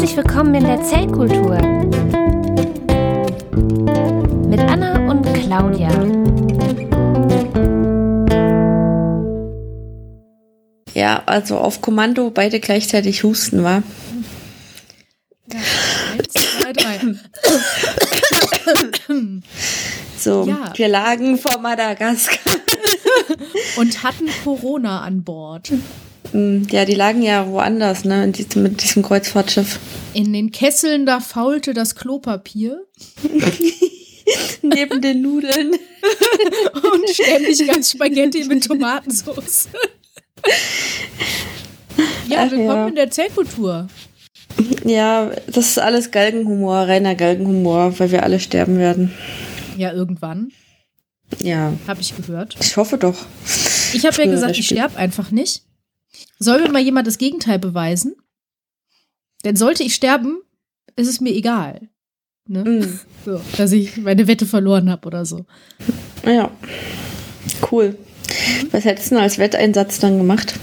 Herzlich willkommen in der Zellkultur mit Anna und Claudia. Ja, also auf Kommando beide gleichzeitig husten war. Ja, eins, zwei, drei. So, Ja. wir lagen vor Madagaskar. Und hatten Corona an Bord. Mm, Ja, die lagen ja woanders, ne, in diesem, mit diesem Kreuzfahrtschiff. In den Kesseln, da faulte das Klopapier. Neben den Nudeln. Und ständig ganz Spaghetti mit Tomatensauce. Ja, Ach willkommen ja. in der Zellkultur. Ja, das ist alles Galgenhumor, reiner Galgenhumor, weil wir alle sterben werden. Ja, irgendwann, Ja, habe ich gehört. ich hoffe doch. Ich habe ja gesagt, ich sterbe einfach nicht. Soll mir mal jemand das Gegenteil beweisen? Denn sollte ich sterben, ist es mir egal. Ne? Mm, So, dass ich meine Wette verloren habe oder so. Ja, cool. Was hättest du denn als Wetteinsatz dann gemacht?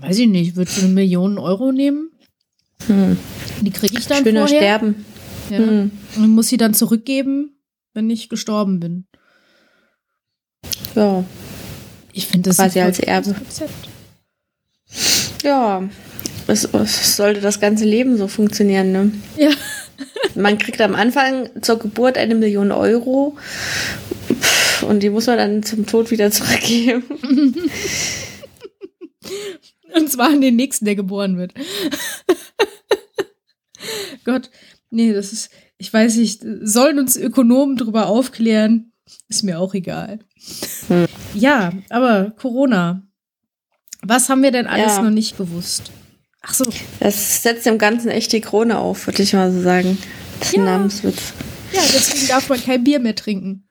Weiß ich nicht, würdest du eine Million Euro nehmen? Hm. Die kriege ich dann Schöner vorher. sterben. Ja. Hm. Und muss sie dann zurückgeben, wenn ich gestorben bin. Ja, Ich finde das Quasi als Erbe. Konzept. Ja. Es, es sollte das ganze Leben so funktionieren, ne? Ja. Man kriegt am Anfang zur Geburt eine Million Euro und die muss man dann zum Tod wieder zurückgeben. Und zwar an den nächsten, der geboren wird. Gott, nee, das ist, ich weiß nicht, sollen uns Ökonomen drüber aufklären? Ist mir auch egal. Hm. Ja, aber Corona. Was haben wir denn alles Ja. noch nicht gewusst? Ach so, Das setzt dem Ganzen echt die Krone auf, würde ich mal so sagen. Das ist ein Ja. Namenswitz. ja, deswegen darf man kein Bier mehr trinken.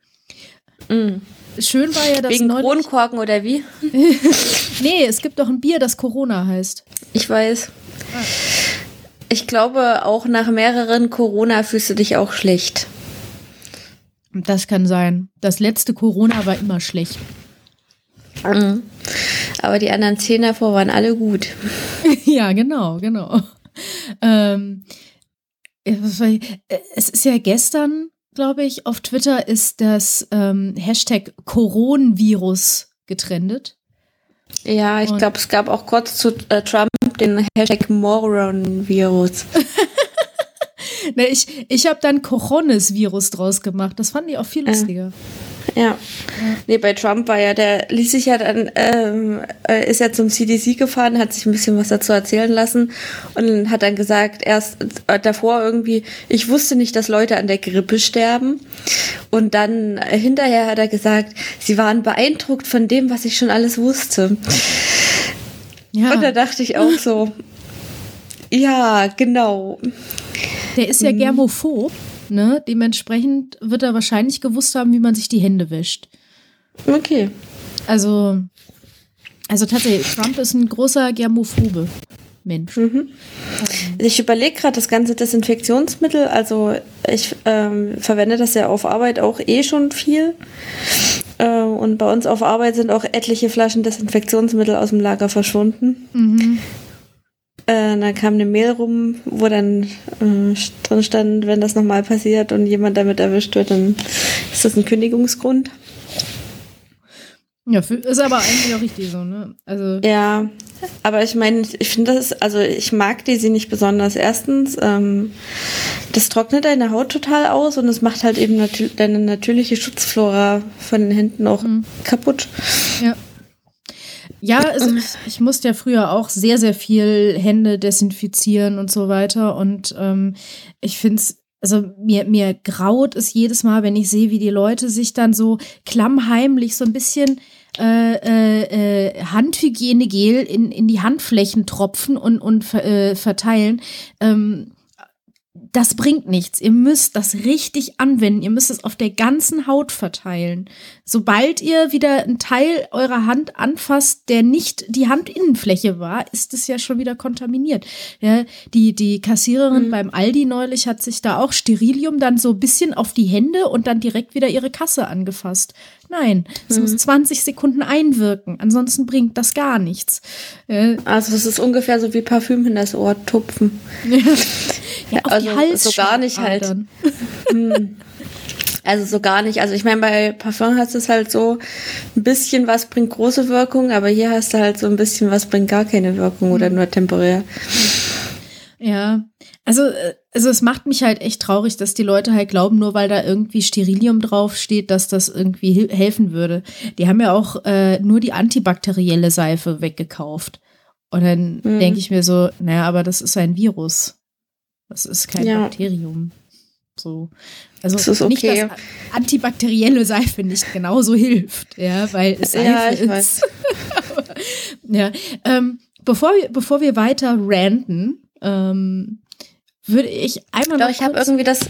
Mm. Schön war ja, dass Wegen neulich- Kronkorken oder wie? Nee, es gibt doch ein Bier, das Corona heißt. Ich weiß. Ich glaube, auch nach mehreren Corona fühlst du dich auch schlecht. Das kann sein. Das letzte Corona war immer schlecht. Mhm. Aber die anderen zehn davor waren alle gut. ja, genau, genau. Ähm, äh, es ist ja gestern, glaube ich, auf Twitter ist das ähm, Hashtag Coronavirus getrendet. Ja, ich glaube, es gab auch kurz zu äh, Trump den Hashtag Moron-Virus. Ne, ich ich habe dann Coronis-Virus draus gemacht. Das fand ich auch viel lustiger. Ja. Nee, bei Trump war ja, der ließ sich ja dann, ähm, äh, ist ja zum CDC gefahren, hat sich ein bisschen was dazu erzählen lassen und hat dann gesagt, erst äh, davor irgendwie, ich wusste nicht, dass Leute an der Grippe sterben. Und dann äh, hinterher hat er gesagt, sie waren beeindruckt von dem, was ich schon alles wusste. Ja, Und da dachte ich auch so, ja, genau. der ist ja germophob. Ne? Dementsprechend wird er wahrscheinlich gewusst haben, wie man sich die Hände wäscht. Okay. Also, also tatsächlich, Trump ist ein großer germophobe Mensch. Ich überlege gerade das ganze Desinfektionsmittel. Also ich ähm, verwende das ja auf Arbeit auch eh schon viel. Äh, und bei uns auf Arbeit sind auch etliche Flaschen Desinfektionsmittel aus dem Lager verschwunden. Mhm. Äh, dann kam eine Mail rum, wo dann äh, drin stand, wenn das nochmal passiert und jemand damit erwischt wird, dann ist das ein Kündigungsgrund. Ja, ist aber eigentlich auch richtig so, ne? Also, Ja, aber ich meine, ich finde das, also ich mag die sie nicht besonders. Erstens, ähm, das trocknet deine Haut total aus und es macht halt eben natür deine natürliche Schutzflora von den Händen auch kaputt. ja. Ja, also ich, musste ja früher auch sehr, sehr viel Hände desinfizieren und so weiter. Und ähm, ich finde es, also mir, mir graut es jedes Mal, wenn ich sehe, wie die Leute sich dann so klammheimlich so ein bisschen äh, äh, äh, Handhygienegel in, in die Handflächen tropfen und, und äh, verteilen. Ähm, das bringt nichts. Ihr müsst das richtig anwenden. Ihr müsst es auf der ganzen Haut verteilen. Sobald ihr wieder einen Teil eurer Hand anfasst, der nicht die Handinnenfläche war, ist es ja schon wieder kontaminiert. Ja, die, die Kassiererin mhm. beim Aldi neulich hat sich da auch Sterilium dann so ein bisschen auf die Hände und dann direkt wieder ihre Kasse angefasst. Nein, es mhm. muss 20 Sekunden einwirken. Ansonsten bringt das gar nichts. Äh, also es ist ungefähr so wie Parfüm in das Ohr tupfen. ja, also die so gar nicht halt. Hm. Also so gar nicht. Also ich meine, bei Parfum hast du es halt so ein bisschen was bringt große Wirkung, aber hier hast du halt so ein bisschen was bringt gar keine Wirkung oder hm. nur temporär. Ja, also, also es macht mich halt echt traurig, dass die Leute halt glauben, nur weil da irgendwie Sterilium draufsteht, dass das irgendwie helfen würde. Die haben ja auch äh, nur die antibakterielle Seife weggekauft. Und dann mhm. denke ich mir so, naja, aber das ist ein Virus. Das ist kein ja. Bakterium. So. Also das ist okay. nicht, dass antibakterielle Seife nicht genauso hilft, ja, weil es Seife ja, ist. ja. Ähm, bevor, wir, bevor wir weiter ranten, ähm, würde ich einmal Doch, ich habe irgendwie das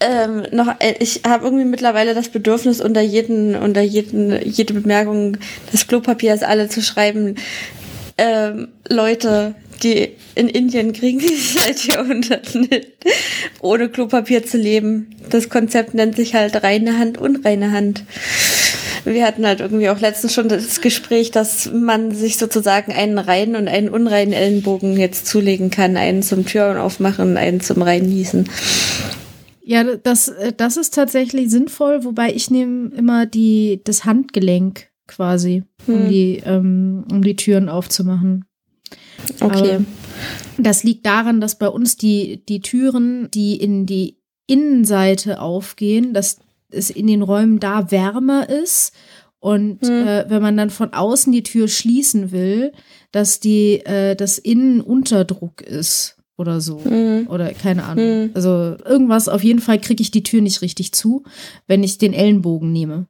ähm, noch, äh, ich habe irgendwie mittlerweile das Bedürfnis, unter jeden, unter jeden, jede Bemerkung des Klopapiers alle zu schreiben, ähm, Leute, die in Indien kriegen seit Jahrhunderten ohne Klopapier zu leben. Das Konzept nennt sich halt reine Hand, unreine Hand. Wir hatten halt irgendwie auch letztens schon das Gespräch, dass man sich sozusagen einen reinen und einen unreinen Ellenbogen jetzt zulegen kann. Einen zum Türen aufmachen, einen zum reinniesen. Ja, das, das ist tatsächlich sinnvoll, wobei ich nehme immer die, das Handgelenk quasi, um, hm. die, ähm, um die Türen aufzumachen. Okay. Aber das liegt daran, dass bei uns die, die Türen, die in die Innenseite aufgehen, dass es in den Räumen da wärmer ist. Und hm. äh, wenn man dann von außen die Tür schließen will, dass die, äh, das Innen Unterdruck ist oder so. Hm. Oder keine Ahnung. Hm. Also irgendwas, auf jeden Fall kriege ich die Tür nicht richtig zu, wenn ich den Ellenbogen nehme.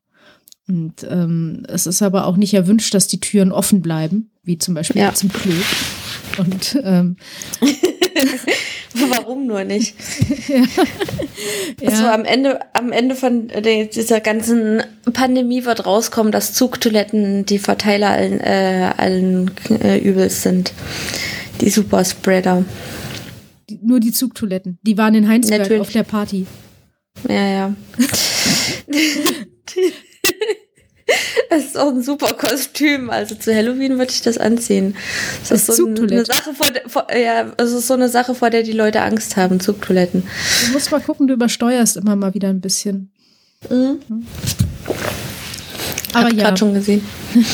Und ähm, es ist aber auch nicht erwünscht, dass die Türen offen bleiben, wie zum Beispiel ja. zum Klo. Und ähm, Warum nur nicht? ja. Also ja. am Ende, am Ende von dieser ganzen Pandemie wird rauskommen, dass Zugtoiletten die Verteiler allen, äh, allen äh, Übels sind. Die Superspreader. Die, nur die Zugtoiletten. Die waren in Heinsberg Natürlich. auf der Party. Ja, ja. Das ist auch ein super Kostüm. Also zu Halloween würde ich das anziehen. Das, das ist so eine Sache, vor, der, vor, ja, es ist so eine Sache, vor der die Leute Angst haben, Zugtoiletten. Du musst mal gucken, du übersteuerst immer mal wieder ein bisschen. Mhm. Aber Hab ja. schon gesehen.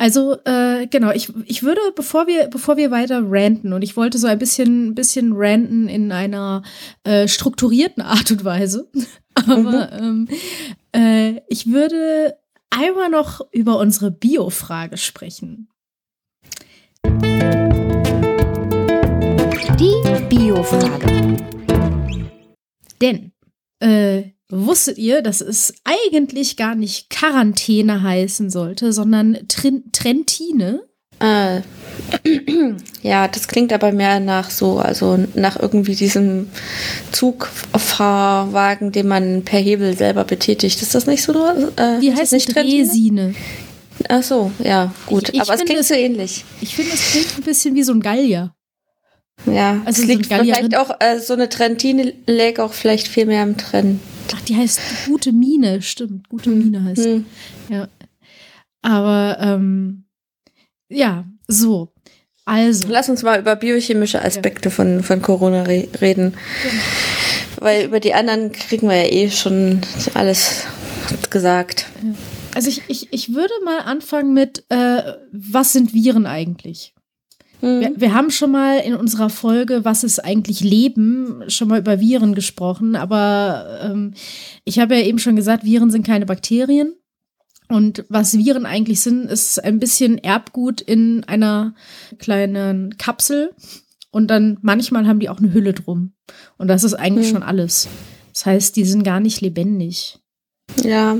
Also äh, genau, ich, ich würde, bevor wir, bevor wir weiter ranten, und ich wollte so ein bisschen, bisschen ranten in einer äh, strukturierten Art und Weise, aber mhm. ähm, äh, ich würde einmal noch über unsere Bio-Frage sprechen. Die Bio-Frage. Denn äh, wusstet ihr, dass es eigentlich gar nicht Quarantäne heißen sollte, sondern Trin Trentine? Äh, ja, das klingt aber mehr nach so, also nach irgendwie diesem Zugfahrwagen, den man per Hebel selber betätigt. Ist das nicht so? Äh, Die heißt nicht Drehsine. Ach so, ja, gut. Ich, ich aber es klingt so ähnlich. Ich finde, es klingt ein bisschen wie so ein Gallier. Ja, also es liegt so vielleicht auch, äh, so eine Trentine läge auch vielleicht viel mehr im Trend. Ach, die heißt gute Mine, stimmt. Gute Mine heißt. Hm. Ja. Aber ähm, ja, so. Also. Lass uns mal über biochemische Aspekte ja. von, von Corona re reden. Genau. Weil über die anderen kriegen wir ja eh schon alles gesagt. Also ich, ich, ich würde mal anfangen mit, äh, was sind Viren eigentlich? Mhm. Wir, wir, haben schon mal in unserer Folge, was ist eigentlich Leben, schon mal über Viren gesprochen, aber ähm, ich habe ja eben schon gesagt, Viren sind keine Bakterien. Und was Viren eigentlich sind, ist ein bisschen Erbgut in einer kleinen Kapsel. Und dann manchmal haben die auch eine Hülle drum. Und das ist eigentlich mhm. schon alles. Das heißt, die sind gar nicht lebendig. Ja,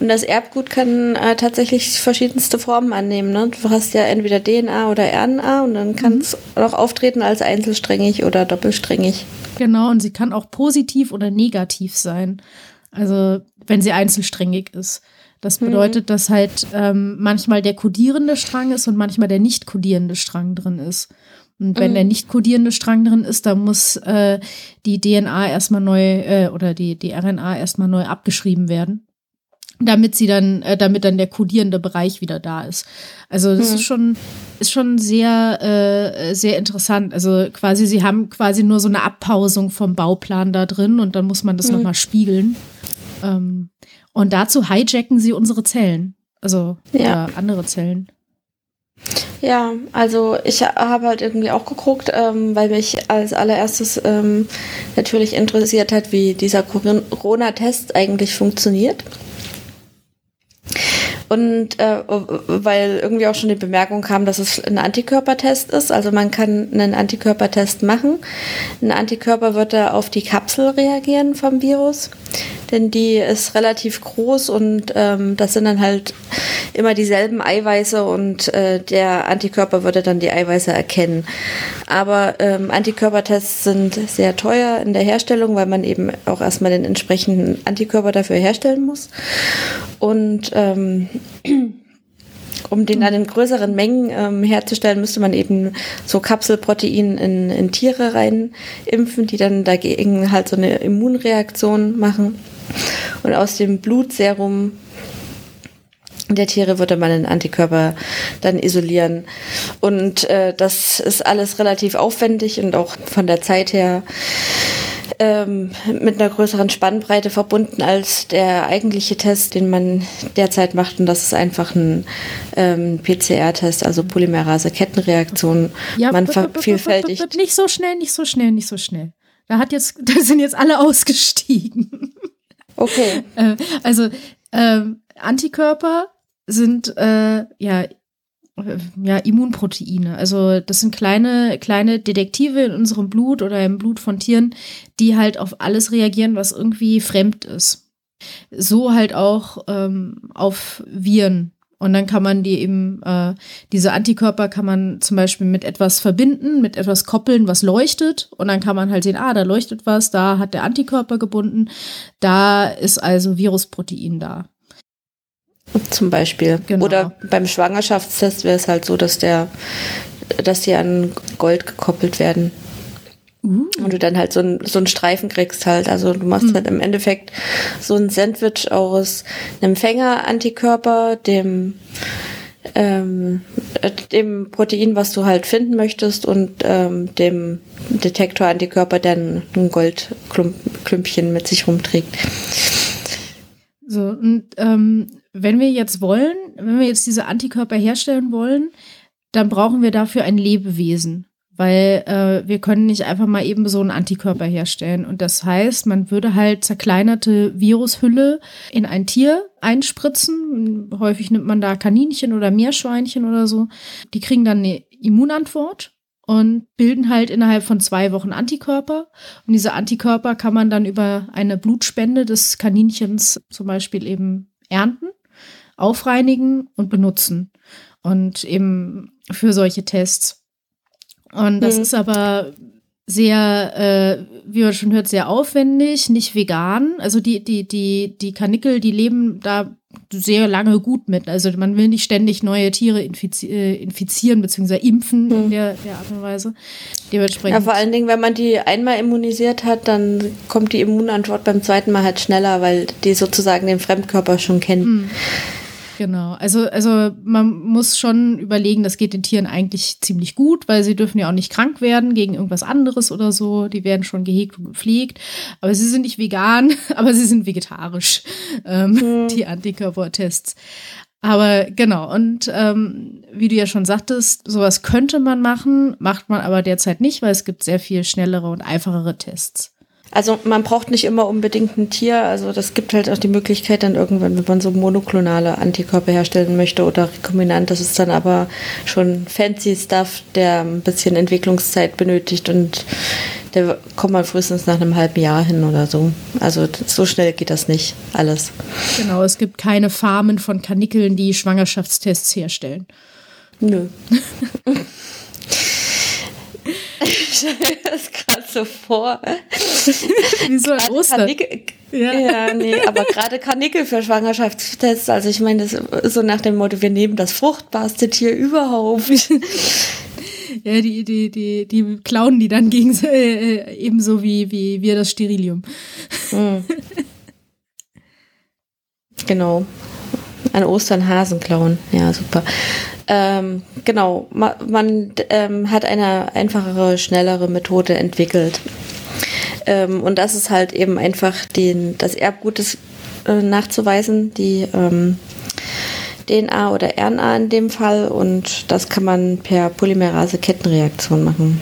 Und das Erbgut kann äh, tatsächlich verschiedenste Formen annehmen. Ne? Du hast ja entweder DNA oder RNA und dann kann es mhm. auch auftreten als einzelsträngig oder doppelsträngig. Genau, und sie kann auch positiv oder negativ sein. Also wenn sie einzelsträngig ist. Das mhm. bedeutet, mhm. dass halt ähm, manchmal der kodierende Strang ist und manchmal der nicht kodierende Strang drin ist. Und wenn mhm. der nicht kodierende Strang drin ist, dann muss äh, die DNA erstmal neu äh, oder die, die RNA erstmal neu abgeschrieben werden, damit sie dann, äh, damit dann der kodierende Bereich wieder da ist. Also das mhm. ist schon, ist schon sehr, äh, sehr interessant. Also quasi, sie haben quasi nur so eine Abpausung vom Bauplan da drin und dann muss man das mhm. nochmal spiegeln. Ähm, und dazu hijacken sie unsere Zellen. Also ja. andere Zellen. Ja, also ich habe halt irgendwie auch geguckt, ähm, weil mich als allererstes ähm, natürlich interessiert hat, wie dieser Corona-Test eigentlich funktioniert. Und äh, weil irgendwie auch schon die Bemerkung kam, dass es ein Antikörpertest ist. Also man kann einen Antikörpertest machen. Ein Antikörper wird da auf die Kapsel reagieren vom Virus denn die ist relativ groß und ähm, das sind dann halt immer dieselben Eiweiße und äh, der Antikörper würde dann die Eiweiße erkennen. Aber ähm, Antikörpertests sind sehr teuer in der Herstellung, weil man eben auch erstmal den entsprechenden Antikörper dafür herstellen muss. Und ähm, um den dann in größeren Mengen ähm, herzustellen, müsste man eben so Kapselprotein in, in Tiere rein impfen, die dann dagegen halt so eine Immunreaktion machen. Und aus dem Blutserum der Tiere würde man den Antikörper dann isolieren. Und äh, das ist alles relativ aufwendig und auch von der Zeit her ähm, mit einer größeren Spannbreite verbunden als der eigentliche Test, den man derzeit macht. Und das ist einfach ein ähm, PCR-Test, also Polymerase-Kettenreaktion. Ja, man vervielfältigt. Nicht so schnell, nicht so schnell, nicht so schnell. Da hat jetzt, da sind jetzt alle ausgestiegen. Okay. Äh, also äh, Antikörper sind äh, ja ja, Immunproteine. Also das sind kleine, kleine Detektive in unserem Blut oder im Blut von Tieren, die halt auf alles reagieren, was irgendwie fremd ist. So halt auch ähm, auf Viren. Und dann kann man die eben, äh, diese Antikörper kann man zum Beispiel mit etwas verbinden, mit etwas koppeln, was leuchtet. Und dann kann man halt sehen, ah, da leuchtet was, da hat der Antikörper gebunden, da ist also Virusprotein da. Zum Beispiel. Genau. Oder beim Schwangerschaftstest wäre es halt so, dass der, dass die an Gold gekoppelt werden. Uh. Und du dann halt so, ein, so einen Streifen kriegst halt. Also du machst mhm. halt im Endeffekt so ein Sandwich aus einem Fänger-Antikörper, dem, ähm, dem Protein, was du halt finden möchtest, und ähm, dem Detektor-Antikörper, der ein Goldklümpchen mit sich rumträgt. So, und ähm, wenn wir jetzt wollen, wenn wir jetzt diese Antikörper herstellen wollen, dann brauchen wir dafür ein Lebewesen, weil äh, wir können nicht einfach mal eben so einen Antikörper herstellen. Und das heißt, man würde halt zerkleinerte Virushülle in ein Tier einspritzen. Häufig nimmt man da Kaninchen oder Meerschweinchen oder so. Die kriegen dann eine Immunantwort und bilden halt innerhalb von zwei Wochen Antikörper. Und diese Antikörper kann man dann über eine Blutspende des Kaninchens zum Beispiel eben ernten aufreinigen und benutzen. Und eben für solche Tests. Und das mhm. ist aber sehr, äh, wie man schon hört, sehr aufwendig, nicht vegan. Also die, die, die, die Kanickel, die leben da sehr lange gut mit. Also man will nicht ständig neue Tiere infizi äh, infizieren bzw. impfen mhm. in der, der Art und Weise. Dementsprechend. Ja, vor allen Dingen, wenn man die einmal immunisiert hat, dann kommt die Immunantwort beim zweiten Mal halt schneller, weil die sozusagen den Fremdkörper schon kennen. Mhm. Genau, also, also man muss schon überlegen, das geht den Tieren eigentlich ziemlich gut, weil sie dürfen ja auch nicht krank werden gegen irgendwas anderes oder so. Die werden schon gehegt und gepflegt. Aber sie sind nicht vegan, aber sie sind vegetarisch, ähm, mhm. die Antikörpertests. Aber genau, und ähm, wie du ja schon sagtest, sowas könnte man machen, macht man aber derzeit nicht, weil es gibt sehr viel schnellere und einfachere Tests. Also man braucht nicht immer unbedingt ein Tier. Also das gibt halt auch die Möglichkeit dann irgendwann, wenn man so monoklonale Antikörper herstellen möchte oder rekombinant. Das ist dann aber schon fancy Stuff, der ein bisschen Entwicklungszeit benötigt und der kommt man frühestens nach einem halben Jahr hin oder so. Also so schnell geht das nicht alles. Genau, es gibt keine Farmen von Kanickeln, die Schwangerschaftstests herstellen. Nö. ich stelle mir das gerade so vor. Wie so ein Ostern. Ja. ja, nee, aber gerade Karnickel für Schwangerschaftstests. Also ich meine, das ist so nach dem Motto, wir nehmen das fruchtbarste Tier überhaupt. Ja, die, die, die, die klauen die dann gegen äh, ebenso wie, wie wir das Sterilium. Mhm. genau. An Ostern Hasen klauen. Ja, super. Ähm, genau, man, man ähm, hat eine einfachere, schnellere Methode entwickelt. Ähm, und das ist halt eben einfach den, das Erbgut äh, nachzuweisen, die ähm, DNA oder RNA in dem Fall. Und das kann man per Polymerase-Kettenreaktion machen.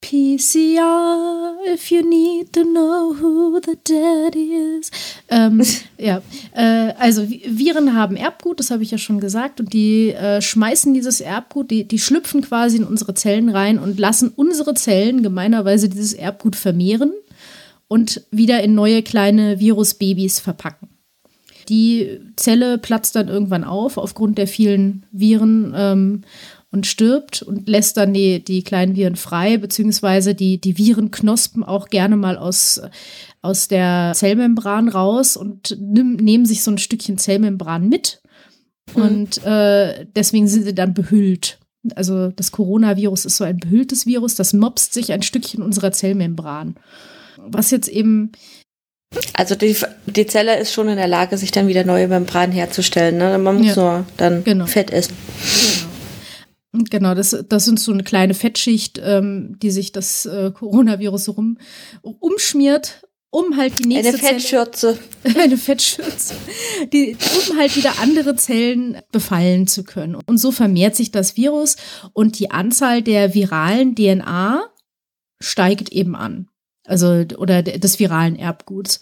PCR, if you need to know who the daddy is. Ähm, ja, äh, also Viren haben Erbgut, das habe ich ja schon gesagt, und die äh, schmeißen dieses Erbgut, die, die schlüpfen quasi in unsere Zellen rein und lassen unsere Zellen gemeinerweise dieses Erbgut vermehren und wieder in neue kleine Virusbabys verpacken. Die Zelle platzt dann irgendwann auf aufgrund der vielen Viren ähm, und stirbt und lässt dann die, die kleinen Viren frei, beziehungsweise die, die Virenknospen auch gerne mal aus, aus der Zellmembran raus und nimm, nehmen sich so ein Stückchen Zellmembran mit. Mhm. Und äh, deswegen sind sie dann behüllt. Also das Coronavirus ist so ein behülltes Virus, das mopst sich ein Stückchen unserer Zellmembran. Was jetzt eben also die, die Zelle ist schon in der Lage, sich dann wieder neue Membran herzustellen. Ne? Man muss ja. nur dann genau. Fett essen. Genau. Genau, das, das sind so eine kleine Fettschicht, ähm, die sich das äh, Coronavirus rum umschmiert, um halt die nächste eine Fettschürze, Zelle, eine Fettschürze, die, um halt wieder andere Zellen befallen zu können. Und so vermehrt sich das Virus und die Anzahl der viralen DNA steigt eben an. Also, oder des viralen Erbguts.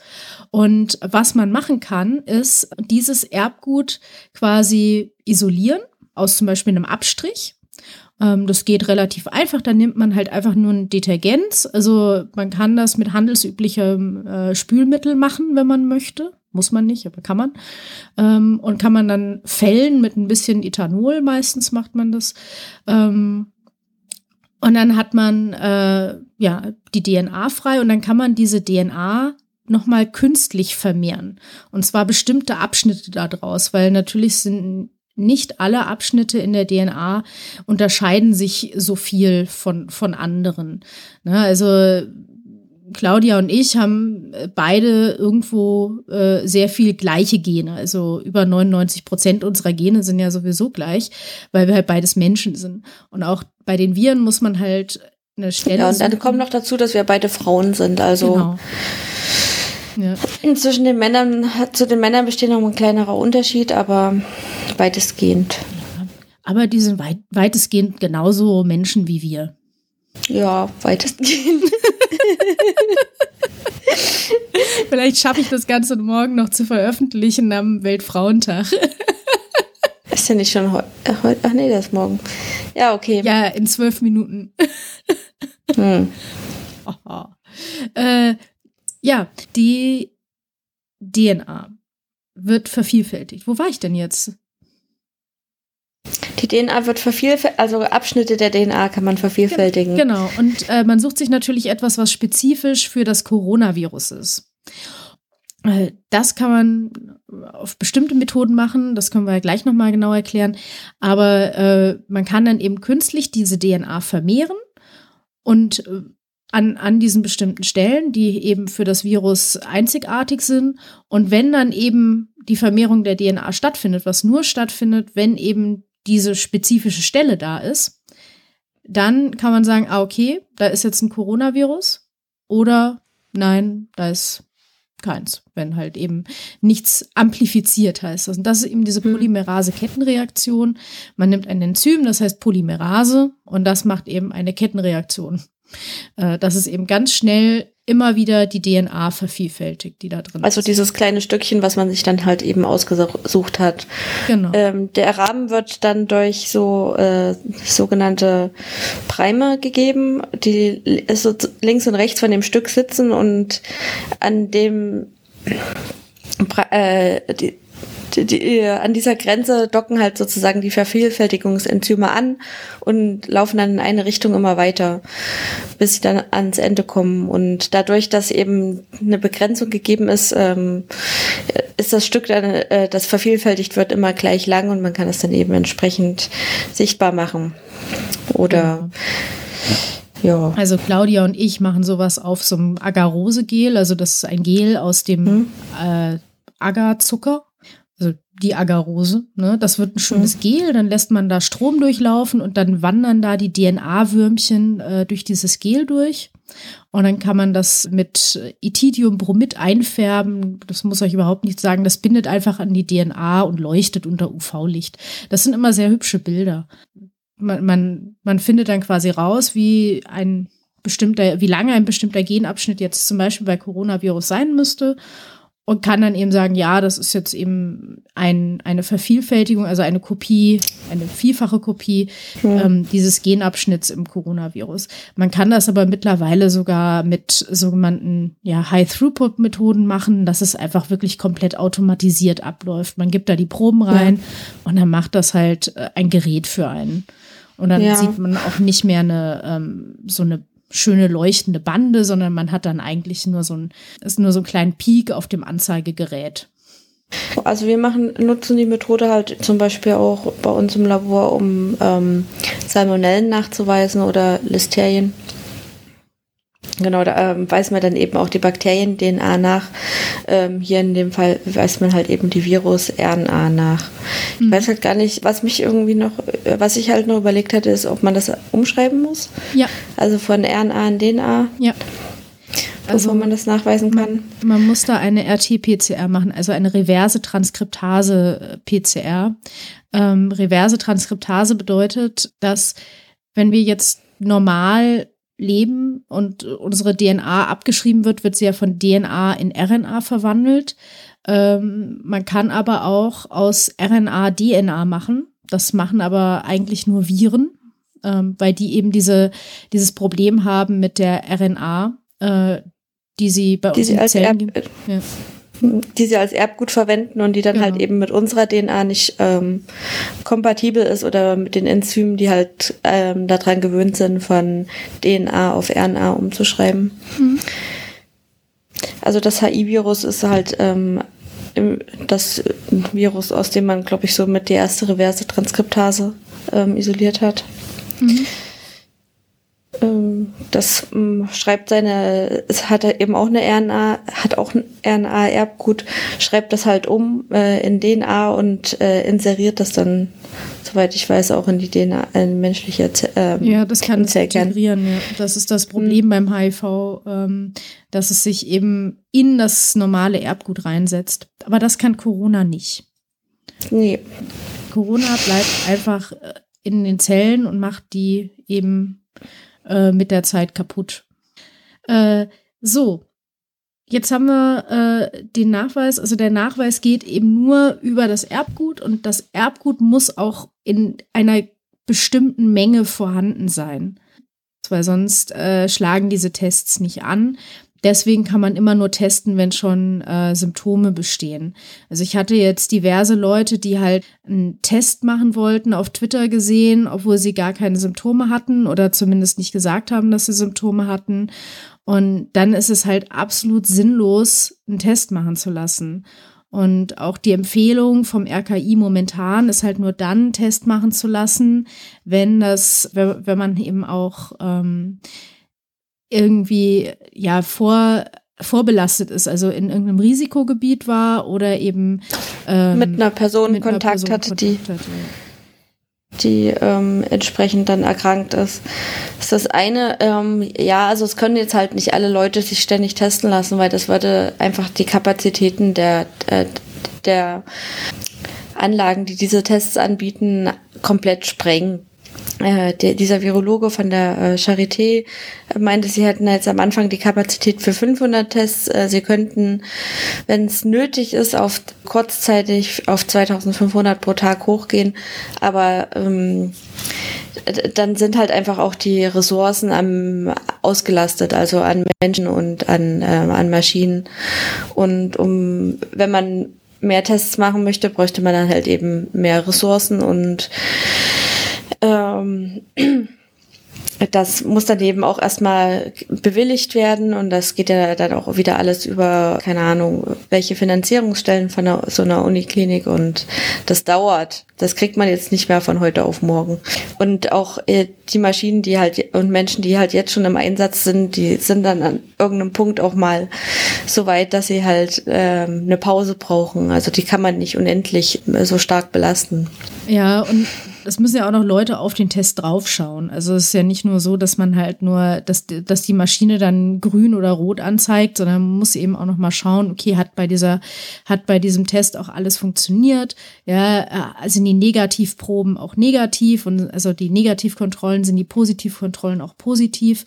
Und was man machen kann, ist dieses Erbgut quasi isolieren aus zum Beispiel einem Abstrich ähm, das geht relativ einfach. Da nimmt man halt einfach nur ein Detergent. Also man kann das mit handelsüblichem äh, Spülmittel machen, wenn man möchte. Muss man nicht, aber kann man. Ähm, und kann man dann fällen mit ein bisschen Ethanol. Meistens macht man das. Ähm, und dann hat man äh, ja die DNA frei und dann kann man diese DNA nochmal künstlich vermehren. Und zwar bestimmte Abschnitte daraus, weil natürlich sind nicht alle Abschnitte in der DNA unterscheiden sich so viel von, von anderen. Ne, also Claudia und ich haben äh, beide irgendwo äh, sehr viel gleiche Gene. Also über 99 Prozent unserer Gene sind ja sowieso gleich, weil wir halt beides Menschen sind. Und auch bei den Viren muss man halt eine Stelle. Ja, und dann kommt noch dazu, dass wir beide Frauen sind. Also genau. Ja. Zwischen den Männern, zu den Männern besteht noch ein kleinerer Unterschied, aber weitestgehend. Aber die sind weit, weitestgehend genauso Menschen wie wir. Ja, weitestgehend. Vielleicht schaffe ich das Ganze morgen noch zu veröffentlichen am Weltfrauentag. Ist ja nicht schon heute? Heu ach nee, das ist morgen. Ja, okay. Ja, in zwölf Minuten. hm. äh, ja, die DNA wird vervielfältigt. Wo war ich denn jetzt? Die DNA wird vervielfältigt, also Abschnitte der DNA kann man vervielfältigen. Genau, und äh, man sucht sich natürlich etwas, was spezifisch für das Coronavirus ist. Äh, das kann man auf bestimmte Methoden machen, das können wir ja gleich nochmal genau erklären. Aber äh, man kann dann eben künstlich diese DNA vermehren und äh, an, an diesen bestimmten Stellen, die eben für das Virus einzigartig sind. Und wenn dann eben die Vermehrung der DNA stattfindet, was nur stattfindet, wenn eben diese spezifische Stelle da ist, dann kann man sagen, ah, okay, da ist jetzt ein Coronavirus oder nein, da ist keins, wenn halt eben nichts amplifiziert heißt das. Und das ist eben diese hm. Polymerase-Kettenreaktion. Man nimmt ein Enzym, das heißt Polymerase, und das macht eben eine Kettenreaktion. Äh, dass es eben ganz schnell immer wieder die DNA vervielfältigt, die da drin also ist. Also dieses kleine Stückchen, was man sich dann halt eben ausgesucht hat. Genau. Ähm, der Rahmen wird dann durch so äh, sogenannte Primer gegeben, die so links und rechts von dem Stück sitzen und an dem äh, die, die, die, an dieser Grenze docken halt sozusagen die Vervielfältigungsenzyme an und laufen dann in eine Richtung immer weiter, bis sie dann ans Ende kommen. Und dadurch, dass eben eine Begrenzung gegeben ist, ähm, ist das Stück dann, äh, das vervielfältigt wird, immer gleich lang und man kann es dann eben entsprechend sichtbar machen. Oder ja. Also Claudia und ich machen sowas auf so einem Agarose-Gel. Also das ist ein Gel aus dem hm. äh, Agarzucker die Agarose, ne? Das wird ein schönes mhm. Gel, dann lässt man da Strom durchlaufen und dann wandern da die DNA-Würmchen äh, durch dieses Gel durch. Und dann kann man das mit Itidiumbromid einfärben. Das muss euch überhaupt nicht sagen. Das bindet einfach an die DNA und leuchtet unter UV-Licht. Das sind immer sehr hübsche Bilder. Man, man, man findet dann quasi raus, wie ein bestimmter, wie lange ein bestimmter Genabschnitt jetzt zum Beispiel bei Coronavirus sein müsste und kann dann eben sagen, ja, das ist jetzt eben ein, eine Vervielfältigung, also eine Kopie, eine vielfache Kopie ja. ähm, dieses Genabschnitts im Coronavirus. Man kann das aber mittlerweile sogar mit sogenannten ja, High-Throughput-Methoden machen, dass es einfach wirklich komplett automatisiert abläuft. Man gibt da die Proben rein ja. und dann macht das halt äh, ein Gerät für einen. Und dann ja. sieht man auch nicht mehr eine ähm, so eine schöne leuchtende Bande, sondern man hat dann eigentlich nur so ein, ist nur so einen kleinen Peak auf dem Anzeigegerät. Also wir machen, nutzen die Methode halt zum Beispiel auch bei uns im Labor, um ähm, Salmonellen nachzuweisen oder Listerien. Genau, da ähm, weiß man dann eben auch die Bakterien-DNA nach. Ähm, hier in dem Fall weiß man halt eben die Virus-RNA nach. Mhm. Ich weiß halt gar nicht, was mich irgendwie noch, äh, was ich halt noch überlegt hatte, ist, ob man das umschreiben muss. Ja. Also von RNA in DNA. Ja. Also man das nachweisen kann. Man, man muss da eine RT-PCR machen, also eine reverse Transkriptase-PCR. Ähm, reverse Transkriptase bedeutet, dass wenn wir jetzt normal leben und unsere DNA abgeschrieben wird, wird sie ja von DNA in RNA verwandelt. Ähm, man kann aber auch aus RNA DNA machen. Das machen aber eigentlich nur Viren, ähm, weil die eben diese, dieses Problem haben mit der RNA, äh, die sie bei die uns in Zellen ja die sie als Erbgut verwenden und die dann halt genau. halt eben mit unserer DNA nicht ähm, kompatibel ist oder mit den Enzymen, die halt ähm, daran gewöhnt sind, von DNA auf RNA umzuschreiben. Mhm. Also das HI-Virus ist halt ähm, das Virus, aus dem man, glaube ich, so mit die erste reverse Transkriptase ähm, isoliert hat. Mhm. Ähm, das ähm, schreibt seine, es hat eben auch eine RNA, hat auch ein RNA-Erbgut, schreibt das halt um äh, in DNA und äh, inseriert das dann, soweit ich weiß, auch in die DNA, in menschliche äh, Ja, das kann es integrieren, ja. Das ist das Problem mhm. beim HIV, ähm, dass es sich eben in das normale Erbgut reinsetzt. Aber das kann Corona nicht. Nee. Corona bleibt einfach äh, in den Zellen und macht die eben äh, mit der Zeit kaputt. Äh, so, jetzt haben wir äh, den Nachweis, also der Nachweis geht eben nur über das Erbgut und das Erbgut muss auch in einer bestimmten Menge vorhanden sein. Weil sonst äh, schlagen diese Tests nicht an. Deswegen kann man immer nur testen, wenn schon äh, Symptome bestehen. Also ich hatte jetzt diverse Leute, die halt einen Test machen wollten, auf Twitter gesehen, obwohl sie gar keine Symptome hatten oder zumindest nicht gesagt haben, dass sie Symptome hatten. Und dann ist es halt absolut sinnlos, einen Test machen zu lassen. Und auch die Empfehlung vom RKI momentan ist halt nur dann einen Test machen zu lassen, wenn das, wenn man eben auch ähm, irgendwie ja vor vorbelastet ist, also in irgendeinem Risikogebiet war oder eben ähm, mit einer Person mit Kontakt einer Person hatte, Kontakt die, hatte, die ähm, entsprechend dann erkrankt ist. Das ist das eine, ähm, ja, also es können jetzt halt nicht alle Leute sich ständig testen lassen, weil das würde einfach die Kapazitäten der, der, der Anlagen, die diese Tests anbieten, komplett sprengen. Äh, der, dieser Virologe von der äh, Charité meinte, sie hätten jetzt am Anfang die Kapazität für 500 Tests. Äh, sie könnten, wenn es nötig ist, auf kurzzeitig auf 2500 pro Tag hochgehen. Aber ähm, dann sind halt einfach auch die Ressourcen am ausgelastet, also an Menschen und an, äh, an Maschinen. Und um, wenn man mehr Tests machen möchte, bräuchte man dann halt eben mehr Ressourcen und ähm, das muss dann eben auch erstmal bewilligt werden und das geht ja dann auch wieder alles über, keine Ahnung, welche Finanzierungsstellen von einer, so einer Uniklinik und das dauert. Das kriegt man jetzt nicht mehr von heute auf morgen. Und auch äh, die Maschinen, die halt und Menschen, die halt jetzt schon im Einsatz sind, die sind dann an irgendeinem Punkt auch mal so weit, dass sie halt ähm, eine Pause brauchen. Also die kann man nicht unendlich so stark belasten. Ja, und es müssen ja auch noch Leute auf den Test draufschauen. Also es ist ja nicht nur so, dass man halt nur, dass, dass die Maschine dann grün oder rot anzeigt, sondern man muss eben auch noch mal schauen, okay, hat bei dieser, hat bei diesem Test auch alles funktioniert? Ja, äh, sind die Negativproben auch negativ und also die Negativkontrollen sind die Positivkontrollen auch positiv.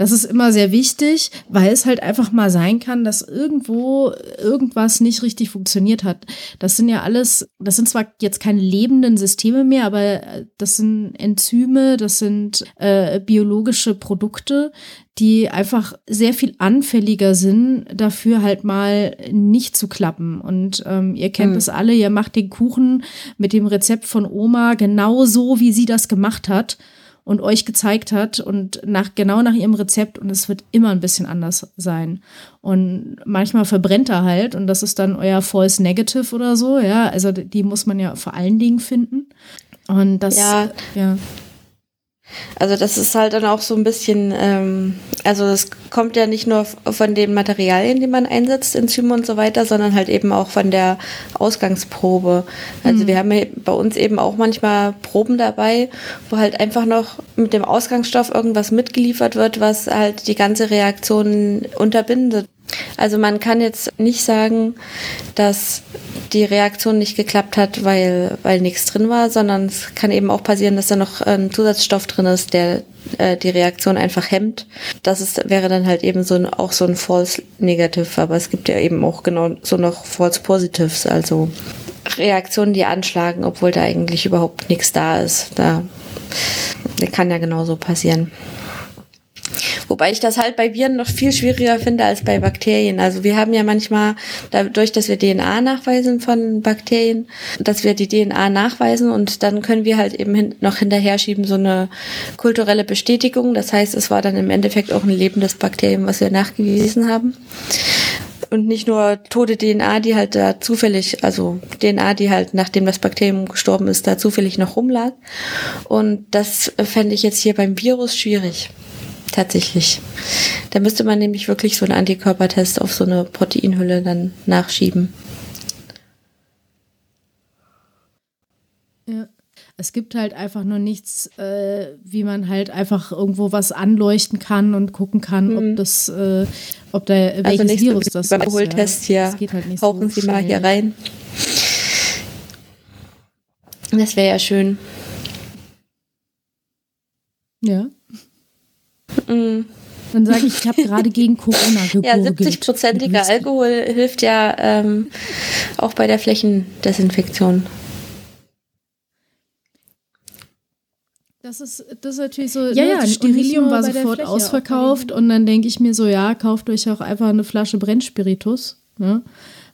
Das ist immer sehr wichtig, weil es halt einfach mal sein kann, dass irgendwo irgendwas nicht richtig funktioniert hat. Das sind ja alles, das sind zwar jetzt keine lebenden Systeme mehr, aber das sind Enzyme, das sind äh, biologische Produkte, die einfach sehr viel anfälliger sind, dafür halt mal nicht zu klappen. Und ähm, ihr kennt es mhm. alle, ihr macht den Kuchen mit dem Rezept von Oma genau so, wie sie das gemacht hat und euch gezeigt hat und nach genau nach ihrem Rezept und es wird immer ein bisschen anders sein. Und manchmal verbrennt er halt und das ist dann euer False Negative oder so, ja, also die muss man ja vor allen Dingen finden. Und das, ja. ja. Also das ist halt dann auch so ein bisschen, ähm, also es kommt ja nicht nur von den Materialien, die man einsetzt, Enzyme und so weiter, sondern halt eben auch von der Ausgangsprobe. Also mhm. wir haben bei uns eben auch manchmal Proben dabei, wo halt einfach noch mit dem Ausgangsstoff irgendwas mitgeliefert wird, was halt die ganze Reaktion unterbindet. Also man kann jetzt nicht sagen, dass die Reaktion nicht geklappt hat, weil, weil nichts drin war, sondern es kann eben auch passieren, dass da noch ein Zusatzstoff drin ist, der äh, die Reaktion einfach hemmt. Das ist, wäre dann halt eben so ein, auch so ein False Negative, aber es gibt ja eben auch genau so noch False Positives, also Reaktionen, die anschlagen, obwohl da eigentlich überhaupt nichts da ist. Da kann ja genauso passieren. Wobei ich das halt bei Viren noch viel schwieriger finde als bei Bakterien. Also wir haben ja manchmal, dadurch, dass wir DNA nachweisen von Bakterien, dass wir die DNA nachweisen und dann können wir halt eben noch hinterher schieben so eine kulturelle Bestätigung. Das heißt, es war dann im Endeffekt auch ein lebendes Bakterium, was wir nachgewiesen haben und nicht nur tote DNA, die halt da zufällig, also DNA, die halt nachdem das Bakterium gestorben ist, da zufällig noch rumlag. Und das fände ich jetzt hier beim Virus schwierig. Tatsächlich. Da müsste man nämlich wirklich so einen Antikörpertest auf so eine Proteinhülle dann nachschieben. Ja. Es gibt halt einfach nur nichts, äh, wie man halt einfach irgendwo was anleuchten kann und gucken kann, hm. ob mhm. das, äh, ob da also welches also Virus das beim. Alkoholtest ja. hier. Geht halt nicht Hauchen so Sie mal hier rein. Das wäre ja schön. Ja. Mhm. Dann sage ich, ich habe gerade gegen Corona gegurgelt. Ja, 70-prozentiger Alkohol hilft ja ähm, auch bei der Flächendesinfektion. Das ist, das ist natürlich so, ja, ne, ja, Sterilium war sofort ausverkauft und dann denke ich mir so, ja, kauft euch auch einfach eine Flasche Brennspiritus. Ne?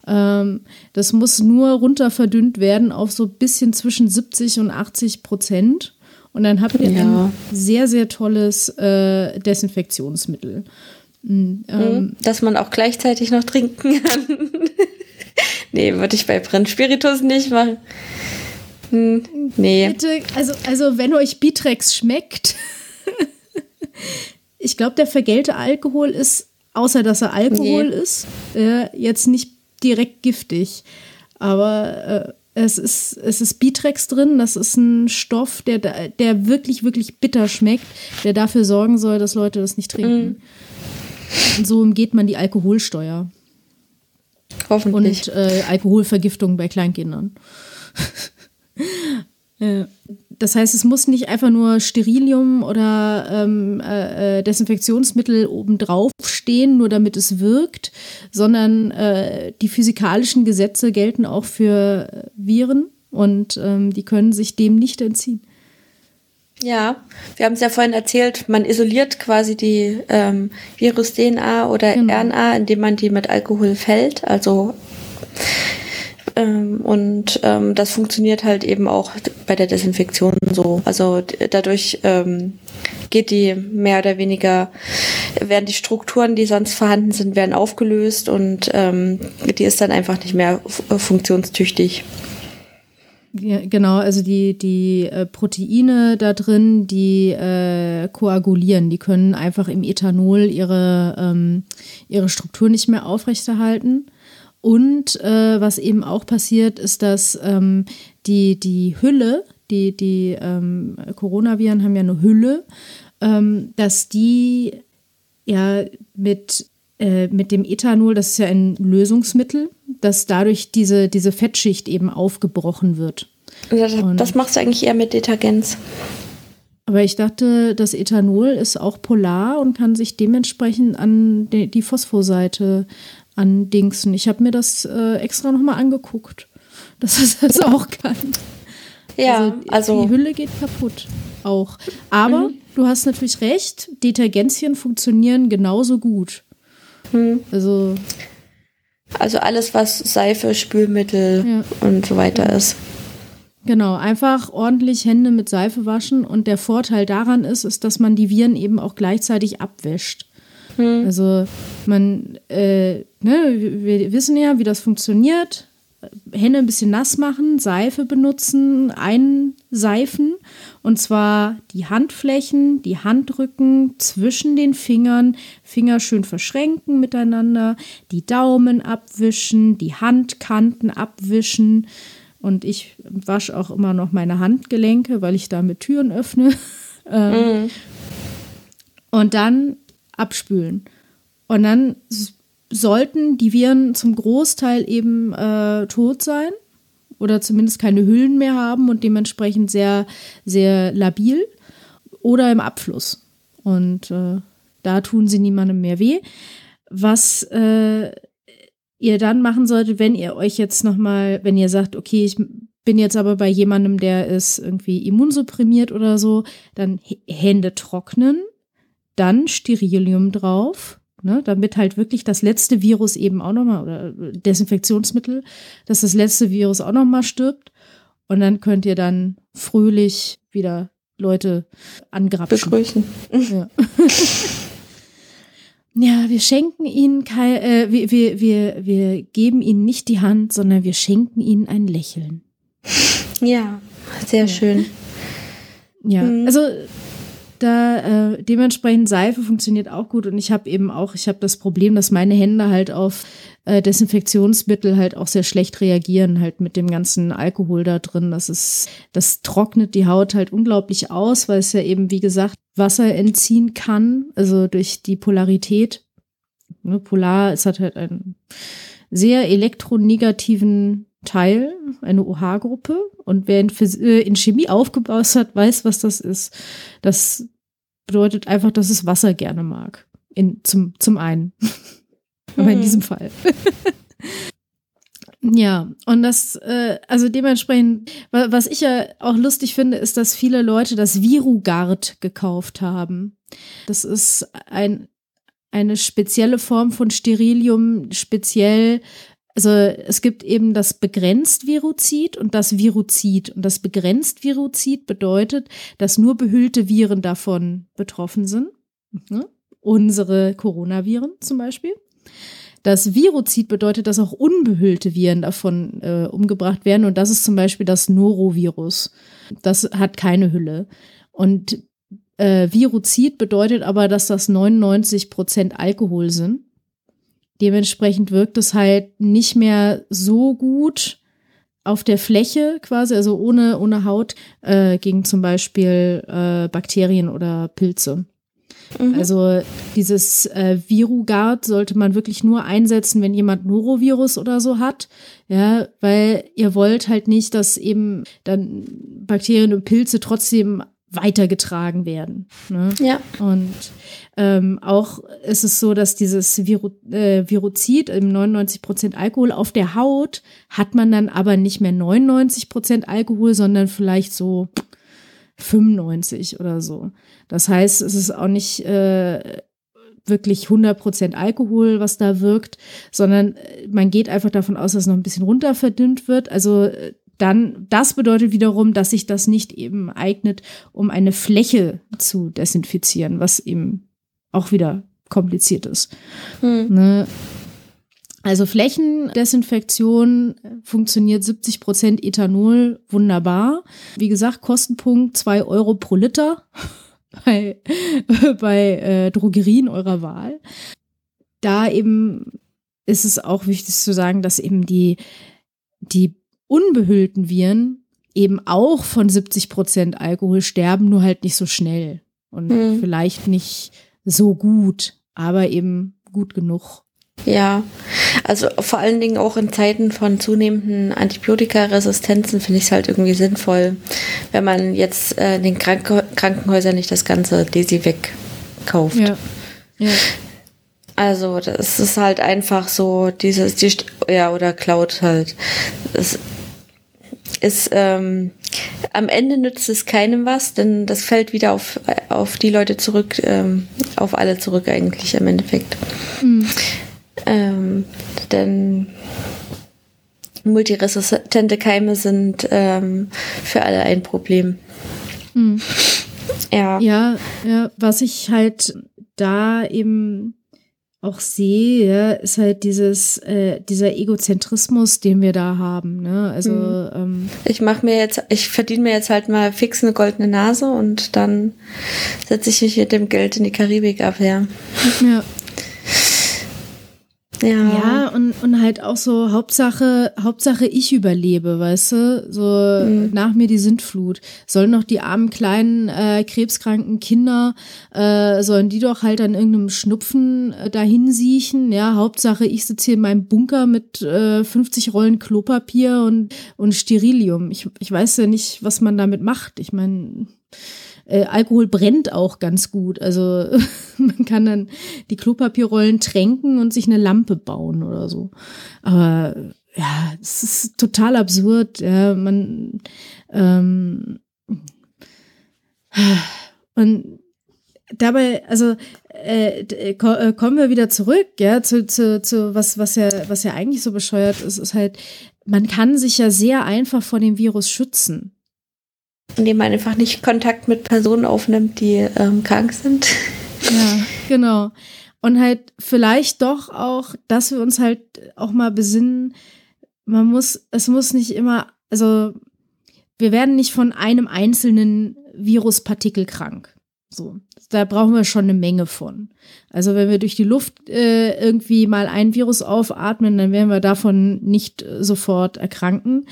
Ähm, das muss nur runter verdünnt werden auf so ein bisschen zwischen 70 und 80 Prozent. Und dann habt ihr ja. ein sehr, sehr tolles äh, Desinfektionsmittel. Mhm, ähm, Dass man auch gleichzeitig noch trinken kann. nee, würde ich bei Brennspiritus nicht machen. Hm, nee. Bitte, also, also wenn euch Bitrex schmeckt, ich glaube, der vergälte Alkohol ist, außer dass er Alkohol nee. ist, äh, jetzt nicht direkt giftig. Aber äh, es ist, es ist Bitrex drin, das ist ein Stoff, der, der wirklich, wirklich bitter schmeckt, der dafür sorgen soll, dass Leute das nicht trinken. Mm. Und so umgeht man die Alkoholsteuer. Hoffentlich. Und äh, Alkoholvergiftung bei Kleinkindern. ja. das heißt, es muss nicht einfach nur Sterilium oder ähm, äh, äh, Desinfektionsmittel obendrauf stehen, nur damit es wirkt, sondern äh, die physikalischen Gesetze gelten auch für Viren und ähm, die können sich dem nicht entziehen. Ja, wir haben es ja vorhin erzählt, man isoliert quasi die ähm, Virus-DNA oder genau. RNA, indem man die mit Alkohol fällt. Also ähm, und ähm, das funktioniert halt eben auch bei der Desinfektion so. Also dadurch ähm, geht die mehr oder weniger, werden die Strukturen, die sonst vorhanden sind, werden aufgelöst und ähm, die ist dann einfach nicht mehr funktionstüchtig. Ja, genau, also die, die äh, Proteine da drin, die äh, koagulieren, die können einfach im Ethanol ihre, ähm, ihre Struktur nicht mehr aufrechterhalten. Und äh, was eben auch passiert, ist, dass ähm, die, die Hülle, die, die ähm, Coronaviren haben ja eine Hülle, ähm, dass die ja mit äh, mit dem Ethanol, das ist ja ein Lösungsmittel, dass dadurch diese, diese Fettschicht eben aufgebrochen wird. Das, das machst du eigentlich eher mit Detergenz. Aber ich dachte, das Ethanol ist auch polar und kann sich dementsprechend an die, die Phosphorseite andingsen. Ich habe mir das äh, extra nochmal angeguckt, dass es das auch kann. Ja, also, also, die Hülle geht kaputt auch. Aber mhm. du hast natürlich recht, Detergenzien funktionieren genauso gut. Hm. Also, also alles, was Seife, Spülmittel ja. und so weiter ist. Genau, einfach ordentlich Hände mit Seife waschen und der Vorteil daran ist, ist, dass man die Viren eben auch gleichzeitig abwäscht. Hm. Also man, äh, ne, wir wissen ja, wie das funktioniert. Hände ein bisschen nass machen, Seife benutzen, einseifen und zwar die Handflächen, die Handrücken zwischen den Fingern, Finger schön verschränken miteinander, die Daumen abwischen, die Handkanten abwischen und ich wasche auch immer noch meine Handgelenke, weil ich damit Türen öffne. ähm, mm. Und dann abspülen. Und dann sollten die Viren zum Großteil eben äh, tot sein oder zumindest keine Hüllen mehr haben und dementsprechend sehr, sehr labil oder im Abfluss. Und äh, da tun sie niemandem mehr weh. Was äh, ihr dann machen solltet, wenn ihr euch jetzt nochmal, wenn ihr sagt, okay, ich bin jetzt aber bei jemandem, der ist irgendwie immunsupprimiert oder so, dann Hände trocknen, dann Sterilium drauf, ne, damit halt wirklich das letzte Virus eben auch nochmal, oder Desinfektionsmittel, dass das letzte Virus auch nochmal stirbt. Und dann könnt ihr dann fröhlich wieder Leute angrapschen. Begrüßen. Ja. ja, wir schenken ihnen kein, äh, wir, wir, wir, wir geben ihnen nicht die Hand, sondern wir schenken ihnen ein Lächeln. Ja, sehr ja. schön. Ja, mhm. also da äh, dementsprechend Seife funktioniert auch gut und ich habe eben auch, ich habe das Problem, dass meine Hände halt auf äh, Desinfektionsmittel halt auch sehr schlecht reagieren, halt mit dem ganzen Alkohol da drin. Das ist, das trocknet die Haut halt unglaublich aus, weil es ja eben, wie gesagt, Wasser entziehen kann, also durch die Polarität. Ne, Polar, es hat halt einen sehr elektronegativen Teil, eine OH-Gruppe. Und wer in, äh, in, Chemie aufgebaut hat, weiß, was das ist. Das bedeutet einfach, dass es Wasser gerne mag. In, zum, zum einen. Aber in hm. diesem Fall. Ja, und das, äh, also dementsprechend, was ich ja auch lustig finde, ist, dass viele Leute das Virugard gekauft haben. Das ist ein, eine spezielle Form von Sterilium, speziell also es gibt eben das begrenzt Viruzid und das Viruzid. Und das begrenzt Viruzid bedeutet, dass nur behüllte Viren davon betroffen sind. Mhm. Unsere Coronaviren zum Beispiel. Das Viruzid bedeutet, dass auch unbehüllte Viren davon äh, umgebracht werden. Und das ist zum Beispiel das Norovirus. Das hat keine Hülle. Und äh, Viruzid bedeutet aber, dass das 99 Prozent Alkohol sind. Dementsprechend wirkt es halt nicht mehr so gut auf der Fläche quasi, also ohne, ohne Haut, äh, gegen zum Beispiel äh, Bakterien oder Pilze. Mhm. Also dieses äh, Virugard sollte man wirklich nur einsetzen, wenn jemand Norovirus oder so hat. Ja, weil ihr wollt halt nicht, dass eben dann Bakterien und Pilze trotzdem weitergetragen werden. Ne? Ja. Und ähm, auch ist es so, dass dieses Viru äh, Viruzid im 99 Prozent Alkohol auf der Haut hat man dann aber nicht mehr 99 Prozent Alkohol, sondern vielleicht so 95 oder so. Das heißt, es ist auch nicht äh, wirklich 100 Prozent Alkohol, was da wirkt, sondern äh, man geht einfach davon aus, dass es noch ein bisschen runter verdünnt wird. Also äh, dann, das bedeutet wiederum, dass sich das nicht eben eignet, um eine Fläche zu desinfizieren, was eben auch wieder kompliziert ist. Hm. Ne? Also Flächendesinfektion funktioniert 70 Prozent Ethanol wunderbar. Wie gesagt, Kostenpunkt zwei Euro pro Liter bei, bei äh, Drogerien eurer Wahl. Da eben ist es auch wichtig zu sagen, dass eben die, die unbehüllten Viren eben auch von 70 Prozent Alkohol sterben, nur halt nicht so schnell und mhm. vielleicht nicht so gut, aber eben gut genug. Ja, also vor allen Dingen auch in Zeiten von zunehmenden Antibiotikaresistenzen finde ich es halt irgendwie sinnvoll, wenn man jetzt äh, in den Krank Krankenhäusern nicht das ganze Desi wegkauft. Ja. ja. Also das ist halt einfach so dieses, die, ja, oder Cloud halt. Das ist, ähm, am Ende nützt es keinem was, denn das fällt wieder auf, auf die Leute zurück, ähm, auf alle zurück eigentlich im Endeffekt. Mhm. Ähm, denn multiresistente Keime sind ähm, für alle ein Problem. Mhm. Ja. ja. Ja, was ich halt da eben auch sehe, ist halt dieses, äh, dieser Egozentrismus, den wir da haben. Ne? Also mhm. ähm, ich mache mir jetzt, ich verdiene mir jetzt halt mal fix eine goldene Nase und dann setze ich mich mit dem Geld in die Karibik ab, ja. Ja. Ja. ja, und, und halt auch so Hauptsache, Hauptsache ich überlebe, weißt du? So mhm. nach mir die Sintflut. Sollen noch die armen kleinen äh, krebskranken Kinder, äh, sollen die doch halt an irgendeinem Schnupfen äh, dahin siechen? Ja, Hauptsache ich sitze hier in meinem Bunker mit äh, 50 Rollen Klopapier und, und Sterilium. Ich, ich weiß ja nicht, was man damit macht. Ich meine, äh, Alkohol brennt auch ganz gut. Also man kann dann die Klopapierrollen tränken und sich eine Lampe bauen oder so. Aber ja, es ist total absurd. Ja, man ähm, und dabei, also äh, äh, kommen wir wieder zurück, ja, zu, zu, zu was, was ja, was ja eigentlich so bescheuert ist, ist halt, man kann sich ja sehr einfach vor dem Virus schützen indem man einfach nicht Kontakt mit Personen aufnimmt, die ähm, krank sind. Ja, genau. Und halt vielleicht doch auch, dass wir uns halt auch mal besinnen, man muss, es muss nicht immer, also wir werden nicht von einem einzelnen Viruspartikel krank. So, da brauchen wir schon eine Menge von. Also wenn wir durch die Luft äh, irgendwie mal ein Virus aufatmen, dann werden wir davon nicht äh, sofort erkranken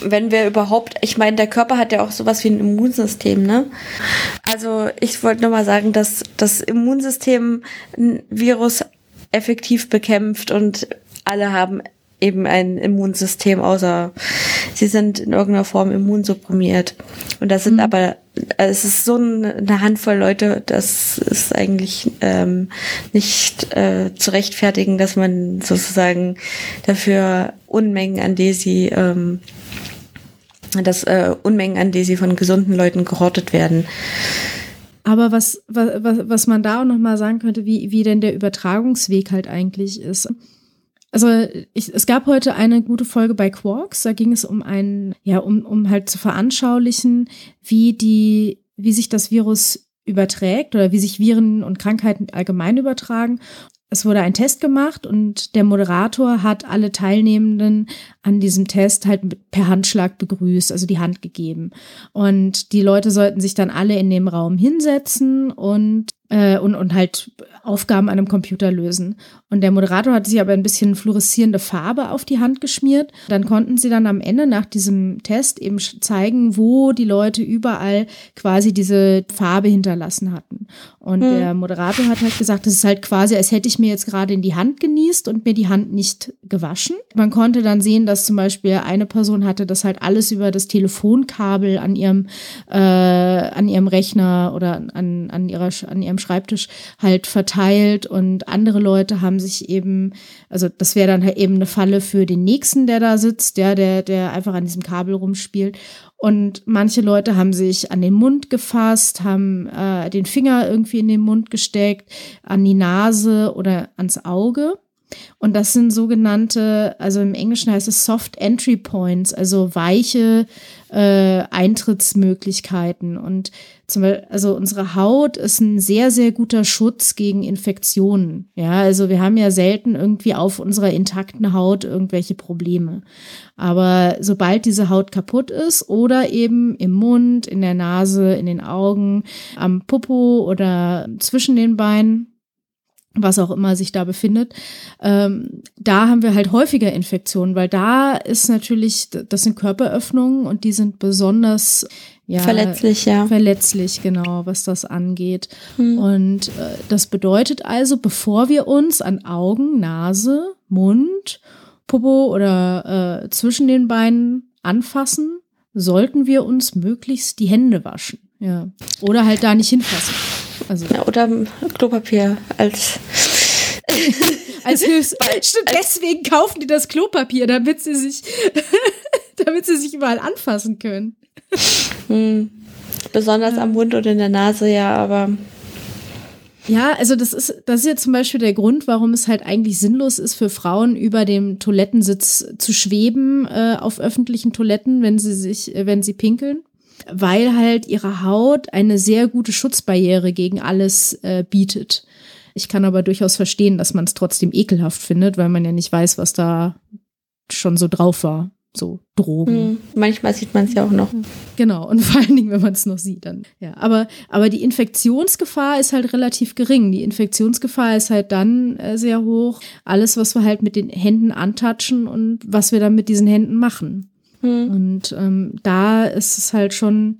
wenn wir überhaupt, ich meine, der Körper hat ja auch sowas wie ein Immunsystem, ne? Also ich wollte nur mal sagen, dass das Immunsystem ein Virus effektiv bekämpft und alle haben eben ein Immunsystem, außer sie sind in irgendeiner Form immunsupprimiert. Und das sind mhm. aber, es ist so eine Handvoll Leute, das ist eigentlich ähm, nicht äh, zu rechtfertigen, dass man sozusagen dafür Unmengen an Desi ähm, dass äh, Unmengen an Desi von gesunden Leuten gehortet werden. Aber was, was, was man da auch noch mal sagen könnte, wie, wie denn der Übertragungsweg halt eigentlich ist. Also ich, es gab heute eine gute Folge bei Quarks, da ging es um einen, ja, um, um halt zu veranschaulichen, wie die, wie sich das Virus überträgt oder wie sich Viren und Krankheiten allgemein übertragen es wurde ein Test gemacht und der Moderator hat alle Teilnehmenden an diesem Test halt per Handschlag begrüßt, also die Hand gegeben. Und die Leute sollten sich dann alle in dem Raum hinsetzen und äh, und, und halt Aufgaben an einem Computer lösen. Und der Moderator hat sich aber ein bisschen fluoreszierende Farbe auf die Hand geschmiert. Dann konnten sie dann am Ende nach diesem Test eben zeigen, wo die Leute überall quasi diese Farbe hinterlassen hatten. Und hm. der Moderator hat halt gesagt, es ist halt quasi, als hätte ich mir jetzt gerade in die Hand genießt und mir die Hand nicht gewaschen. Man konnte dann sehen, dass zum Beispiel eine Person hatte das halt alles über das Telefonkabel an ihrem, äh, an ihrem Rechner oder an, an, ihrer, an ihrem Schreibtisch halt verteilt und andere Leute haben sich eben, also das wäre dann halt eben eine Falle für den nächsten, der da sitzt, ja, der, der einfach an diesem Kabel rumspielt. Und manche Leute haben sich an den Mund gefasst, haben äh, den Finger irgendwie in den Mund gesteckt, an die Nase oder ans Auge. Und das sind sogenannte, also im Englischen heißt es Soft Entry Points, also weiche äh, Eintrittsmöglichkeiten. Und zum Beispiel, also unsere Haut ist ein sehr, sehr guter Schutz gegen Infektionen. Ja, also wir haben ja selten irgendwie auf unserer intakten Haut irgendwelche Probleme. Aber sobald diese Haut kaputt ist oder eben im Mund, in der Nase, in den Augen, am Popo oder zwischen den Beinen, was auch immer sich da befindet, ähm, da haben wir halt häufiger Infektionen, weil da ist natürlich, das sind Körperöffnungen und die sind besonders ja, verletzlich, ja. Verletzlich, genau, was das angeht. Hm. Und äh, das bedeutet also, bevor wir uns an Augen, Nase, Mund, Popo oder äh, zwischen den Beinen anfassen, sollten wir uns möglichst die Hände waschen. Ja. Oder halt da nicht hinfassen. Also. Ja, oder Klopapier als als Hilfs deswegen kaufen die das Klopapier, damit sie sich, damit sie sich überall anfassen können. Hm. Besonders ja. am Mund und in der Nase, ja, aber. Ja, also das ist, das ist jetzt zum Beispiel der Grund, warum es halt eigentlich sinnlos ist, für Frauen über dem Toilettensitz zu schweben äh, auf öffentlichen Toiletten, wenn sie sich, äh, wenn sie pinkeln weil halt ihre Haut eine sehr gute Schutzbarriere gegen alles äh, bietet. Ich kann aber durchaus verstehen, dass man es trotzdem ekelhaft findet, weil man ja nicht weiß, was da schon so drauf war. So Drogen. Mhm. Manchmal sieht man es ja auch noch. Genau, und vor allen Dingen, wenn man es noch sieht, dann. Ja, aber, aber die Infektionsgefahr ist halt relativ gering. Die Infektionsgefahr ist halt dann äh, sehr hoch. Alles, was wir halt mit den Händen antatschen und was wir dann mit diesen Händen machen. Mhm. Und ähm, da ist es halt schon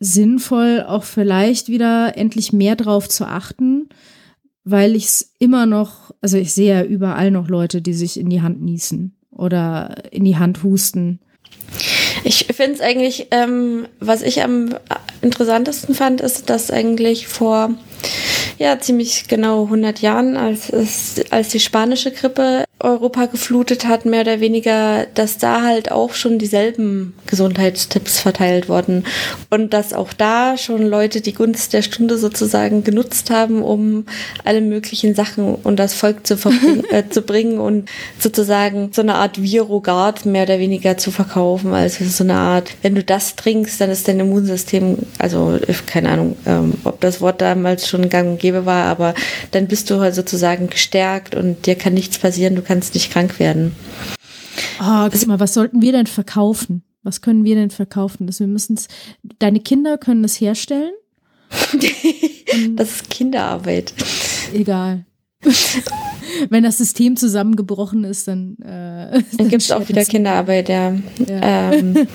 sinnvoll, auch vielleicht wieder endlich mehr drauf zu achten, weil ich es immer noch, also ich sehe ja überall noch Leute, die sich in die Hand niesen oder in die Hand husten. Ich finde es eigentlich, ähm, was ich am interessantesten fand, ist, dass eigentlich vor ja ziemlich genau 100 Jahren, als es, als die spanische Grippe Europa geflutet hat, mehr oder weniger, dass da halt auch schon dieselben Gesundheitstipps verteilt wurden und dass auch da schon Leute die Gunst der Stunde sozusagen genutzt haben, um alle möglichen Sachen und das Volk zu, äh, zu bringen und sozusagen so eine Art Virogard mehr oder weniger zu verkaufen. Also so eine Art, wenn du das trinkst, dann ist dein Immunsystem, also keine Ahnung, ähm, ob das Wort damals schon gang und gäbe war, aber dann bist du halt sozusagen gestärkt und dir kann nichts passieren, du kannst kannst nicht krank werden. Oh, guck mal, was sollten wir denn verkaufen? Was können wir denn verkaufen? Dass wir müssen deine Kinder können es herstellen? das ist Kinderarbeit. Egal. Wenn das System zusammengebrochen ist, dann, äh, dann gibt es auch wieder Kinderarbeit, ja. ja. Ähm,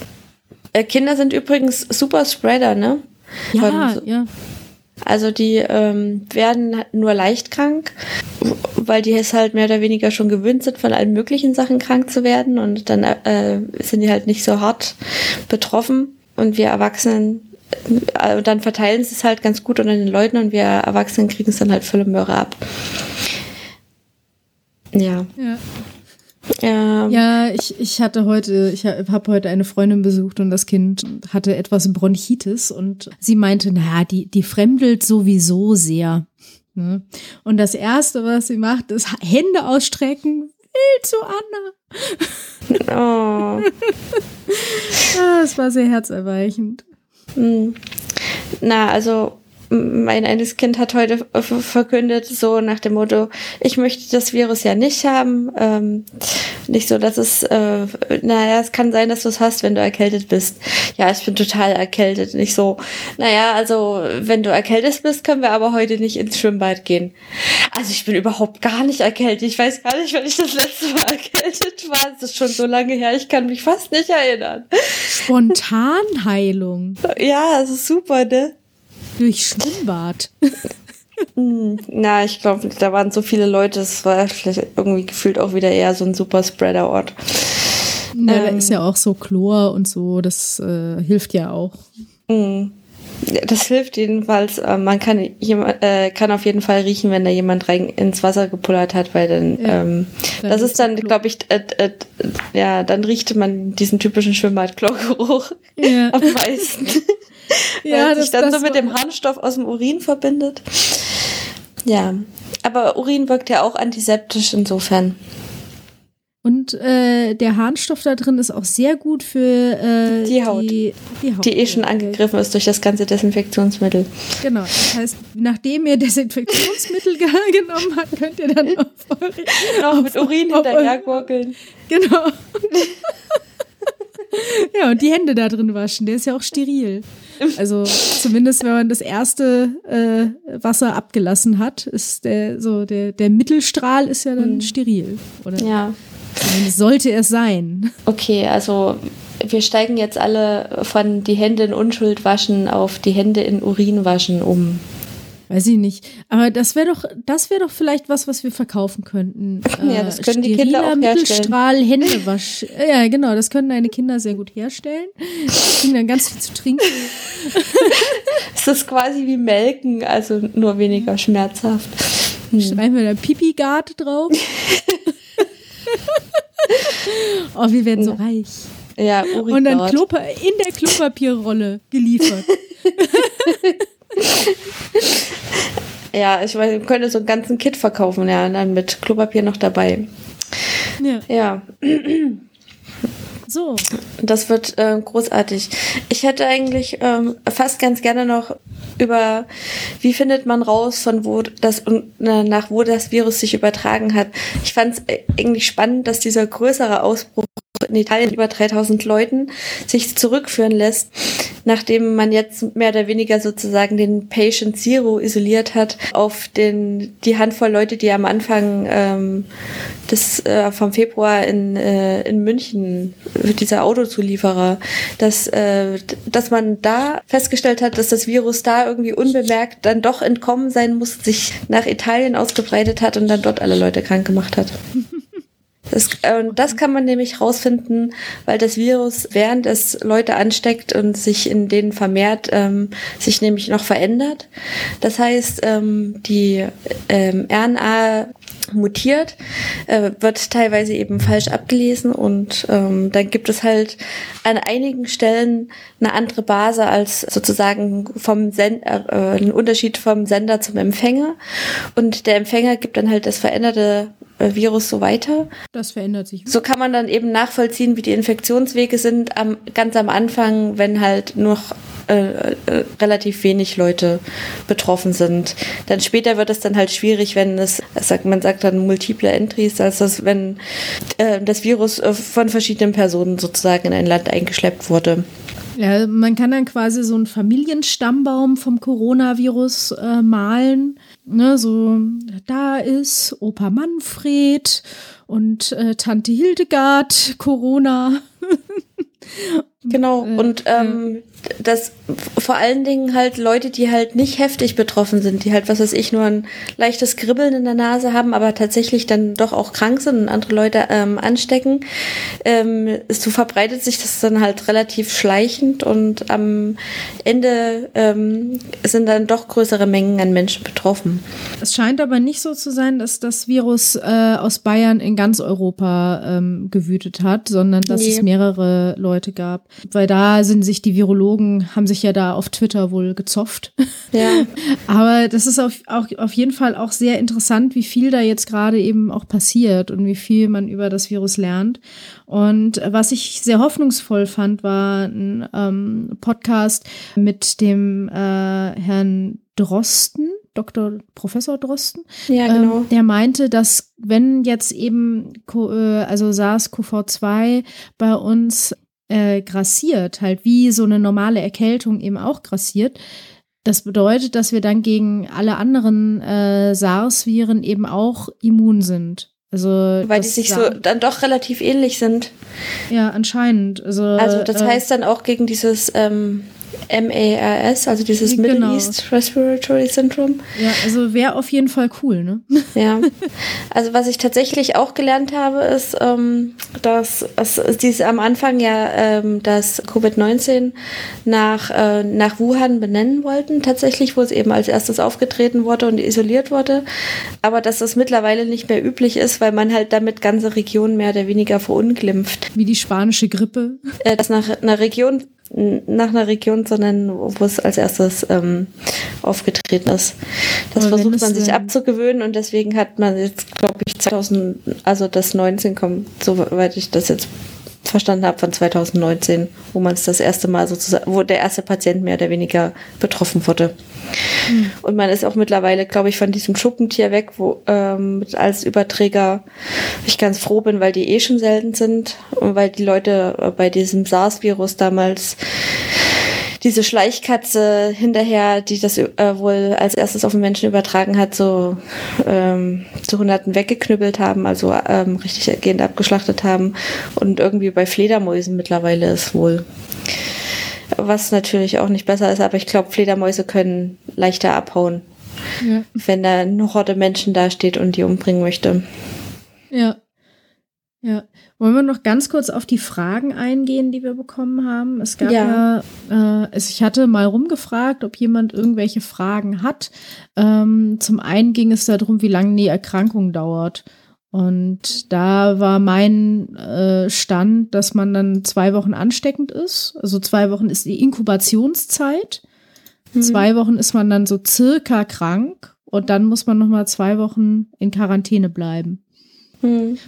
äh, Kinder sind übrigens super Spreader, ne? Ja, so, ja. Also die ähm, werden nur leicht krank, weil die es halt mehr oder weniger schon gewöhnt sind, von allen möglichen Sachen krank zu werden und dann äh, sind die halt nicht so hart betroffen und wir Erwachsenen äh, dann verteilen sie es halt ganz gut unter den Leuten und wir Erwachsenen kriegen es dann halt volle Möhre ab. Ja. ja. Ja, ja ich, ich hatte heute, ich habe heute eine Freundin besucht und das Kind hatte etwas Bronchitis und sie meinte, naja, die, die fremdelt sowieso sehr. Ne? Und das Erste, was sie macht, ist Hände ausstrecken, will zu Anna. Oh. Ah, das war sehr herzerweichend. Hm. Na, also mein eines Kind hat heute verkündet, so nach dem Motto, ich möchte das Virus ja nicht haben. Ähm, nicht so, dass es, äh, naja, es kann sein, dass du es hast, wenn du erkältet bist. Ja, ich bin total erkältet. Nicht so, naja, also wenn du erkältet bist, können wir aber heute nicht ins Schwimmbad gehen. Also ich bin überhaupt gar nicht erkältet. Ich weiß gar nicht, wann ich das letzte Mal erkältet war. Es ist schon so lange her, ich kann mich fast nicht erinnern. Spontanheilung. Ja, es ist super, ne? Durch Schwimmbad. Hm, na, ich glaube, da waren so viele Leute, es war vielleicht irgendwie gefühlt auch wieder eher so ein Superspreader-Ort. Na, ähm, da ist ja auch so Chlor und so, das äh, hilft ja auch. Mh. Das hilft jedenfalls. Äh, man kann, jemand, äh, kann auf jeden Fall riechen, wenn da jemand rein ins Wasser gepullert hat, weil dann, ja, ähm, dann das ist dann, glaube ich, äh, äh, ja, dann riecht man diesen typischen Schwimmbad-Chlorgeruch ja. am meisten. Ja, weil das sich dann das so mit dem Harnstoff aus dem Urin verbindet. Ja, aber Urin wirkt ja auch antiseptisch insofern. Und äh, der Harnstoff da drin ist auch sehr gut für äh, die, Haut. Die, die, Haut. die eh schon angegriffen ist durch das ganze Desinfektionsmittel. Genau. Das heißt, nachdem ihr Desinfektionsmittel genommen habt, könnt ihr dann noch, noch mit Urin hinterher gurgeln. Genau. ja, und die Hände da drin waschen. Der ist ja auch steril. Also zumindest, wenn man das erste äh, Wasser abgelassen hat, ist der so der, der Mittelstrahl ist ja dann mhm. steril. Oder? Ja. Sollte es sein. Okay, also wir steigen jetzt alle von die Hände in Unschuld waschen auf die Hände in Urin waschen um. Weiß ich nicht. Aber das wäre doch, das wäre doch vielleicht was, was wir verkaufen könnten. Ja, das können die Kinder auch Mittelstrahl Händewasch. Ja, genau, das können deine Kinder sehr gut herstellen. Die kriegen dann ganz viel zu trinken. es ist quasi wie Melken, also nur weniger schmerzhaft. Hm. Schreiben wir da Pipi-Gard drauf. oh, wir werden so reich. Ja, Uri Und dann Klopa in der Klopapierrolle geliefert. ja, ich weiß, wir können so einen ganzen Kit verkaufen, ja, und dann mit Klopapier noch dabei. Ja. Ja. So. Das wird äh, großartig. Ich hätte eigentlich ähm, fast ganz gerne noch über, wie findet man raus, von wo das nach wo das Virus sich übertragen hat. Ich fand es äh, eigentlich spannend, dass dieser größere Ausbruch in Italien über 3000 Leuten sich zurückführen lässt, nachdem man jetzt mehr oder weniger sozusagen den Patient Zero isoliert hat auf den die Handvoll Leute, die am Anfang ähm, des äh, vom Februar in äh, in München dieser Autozulieferer, dass äh, dass man da festgestellt hat, dass das Virus da irgendwie unbemerkt dann doch entkommen sein muss, sich nach Italien ausgebreitet hat und dann dort alle Leute krank gemacht hat. Das, äh, das kann man nämlich rausfinden, weil das Virus, während es Leute ansteckt und sich in denen vermehrt, ähm, sich nämlich noch verändert. Das heißt, ähm, die ähm, RNA mutiert, äh, wird teilweise eben falsch abgelesen und ähm, dann gibt es halt an einigen Stellen eine andere Base als sozusagen vom Send äh, äh, einen Unterschied vom Sender zum Empfänger und der Empfänger gibt dann halt das veränderte äh, Virus so weiter. Das verändert sich. So kann man dann eben nachvollziehen, wie die Infektionswege sind am, ganz am Anfang, wenn halt noch äh, äh, relativ wenig Leute betroffen sind. Dann später wird es dann halt schwierig, wenn es, man sagt dann multiple Entries, als das, wenn äh, das Virus von verschiedenen Personen sozusagen in ein Land eingeschleppt wurde. Ja, man kann dann quasi so einen Familienstammbaum vom Coronavirus äh, malen Ne, so, da ist Opa Manfred und äh, Tante Hildegard, Corona. genau, äh, und ähm, dass vor allen Dingen halt Leute, die halt nicht heftig betroffen sind, die halt, was weiß ich, nur ein leichtes Kribbeln in der Nase haben, aber tatsächlich dann doch auch krank sind und andere Leute ähm, anstecken, ähm, so verbreitet sich das dann halt relativ schleichend und am Ende ähm, sind dann doch größere Mengen an Menschen betroffen. Es scheint aber nicht so zu sein, dass das Virus äh, aus Bayern in ganz Europa ähm, gewütet hat, sondern dass nee. es mehrere Leute gab. Weil da sind sich die Virologen haben sich ja da auf Twitter wohl gezofft. Ja. Aber das ist auf, auch, auf jeden Fall auch sehr interessant, wie viel da jetzt gerade eben auch passiert und wie viel man über das Virus lernt. Und was ich sehr hoffnungsvoll fand, war ein ähm, Podcast mit dem äh, Herrn Drosten, Dr. Professor Drosten, Ja, genau. ähm, der meinte, dass wenn jetzt eben äh, also SARS-CoV-2 bei uns äh, grassiert, halt wie so eine normale Erkältung eben auch grassiert, das bedeutet, dass wir dann gegen alle anderen äh, SARS-Viren eben auch immun sind. Also Weil die sich so dann doch relativ ähnlich sind. ja anscheinend. Also, Also das äh, heißt dann auch gegen dieses ähm, MARS, also dieses Genau. Middle East Respiratory Syndrome. ja, also wäre auf jeden Fall cool, ne? Ja. Also was ich tatsächlich auch gelernt habe, ist, ähm, dass es diese am Anfang ja ähm, das Covid-19 nach, äh, nach Wuhan benennen wollten, tatsächlich, wo es eben als erstes aufgetreten wurde und isoliert wurde. Aber dass das mittlerweile nicht mehr üblich ist, weil man halt damit ganze Regionen mehr oder weniger verunglimpft. Wie die spanische Grippe. Äh, das nach einer Region nach einer Region, sondern wo es als erstes ähm, aufgetreten ist. Das Aber versucht man sich abzugewöhnen und deswegen hat man jetzt, glaube ich, 2000, also das 19 kommt, soweit ich das jetzt verstanden habe, von 2019, wo man es das erste Mal sozusagen, wo der erste Patient mehr oder weniger betroffen wurde. Und man ist auch mittlerweile, glaube ich, von diesem Schuppentier weg, wo ähm, als Überträger ich ganz froh bin, weil die eh schon selten sind und weil die Leute äh, bei diesem SARS-Virus damals diese Schleichkatze hinterher, die das äh, wohl als erstes auf den Menschen übertragen hat, so ähm, zu Hunderten weggeknüppelt haben, also ähm, richtig gehend abgeschlachtet haben und irgendwie bei Fledermäusen mittlerweile ist wohl. Was natürlich auch nicht besser ist, aber ich glaube, Fledermäuse können leichter abhauen, Ja. wenn da eine Horde Menschen da steht und die umbringen möchte. Ja. Ja. Wollen wir noch ganz kurz auf die Fragen eingehen, die wir bekommen haben? Es gab ja, Ja. äh, es, ich hatte mal rumgefragt, ob jemand irgendwelche Fragen hat. Ähm, zum einen ging es darum, wie lange die Erkrankung dauert. Und da war mein äh, Stand, dass man dann zwei Wochen ansteckend ist. Also zwei Wochen ist die Inkubationszeit. Zwei Wochen ist man dann so circa krank und dann muss man noch mal zwei Wochen in Quarantäne bleiben. Hm.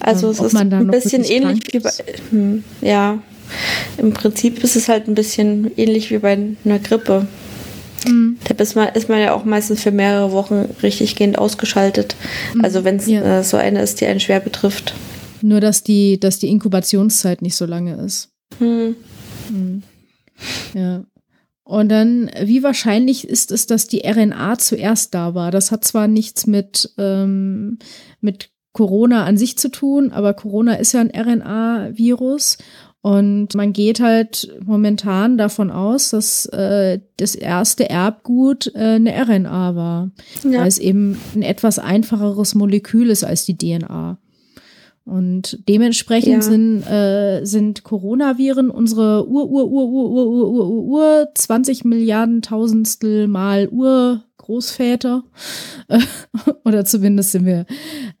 Also Ähm, es ist ein bisschen ähnlich wie bei, hm, ja, im Prinzip ist es halt ein bisschen ähnlich wie bei einer Grippe. Mhm. Da ist man, ist man ja auch meistens für mehrere Wochen richtig gehend ausgeschaltet. Also wenn es Ja. äh, so eine ist, die einen schwer betrifft. Nur, dass die, dass die Inkubationszeit nicht so lange ist. Hm. Mhm. Ja. Und dann, wie wahrscheinlich ist es, dass die RNA zuerst da war? Das hat zwar nichts mit, ähm, mit Corona an sich zu tun, aber Corona ist ja ein RNA-Virus. Und man geht halt momentan davon aus, dass äh, das erste Erbgut äh, eine RNA war, Ja. weil es eben ein etwas einfacheres Molekül ist als die DNA. Und dementsprechend Ja. sind, äh, sind Coronaviren unsere Ur, Ur, Ur, Ur, Ur, Ur, Ur, Ur, Ur 20 Milliarden Tausendstel mal Urgroßväter. Äh, Oder zumindest sind wir,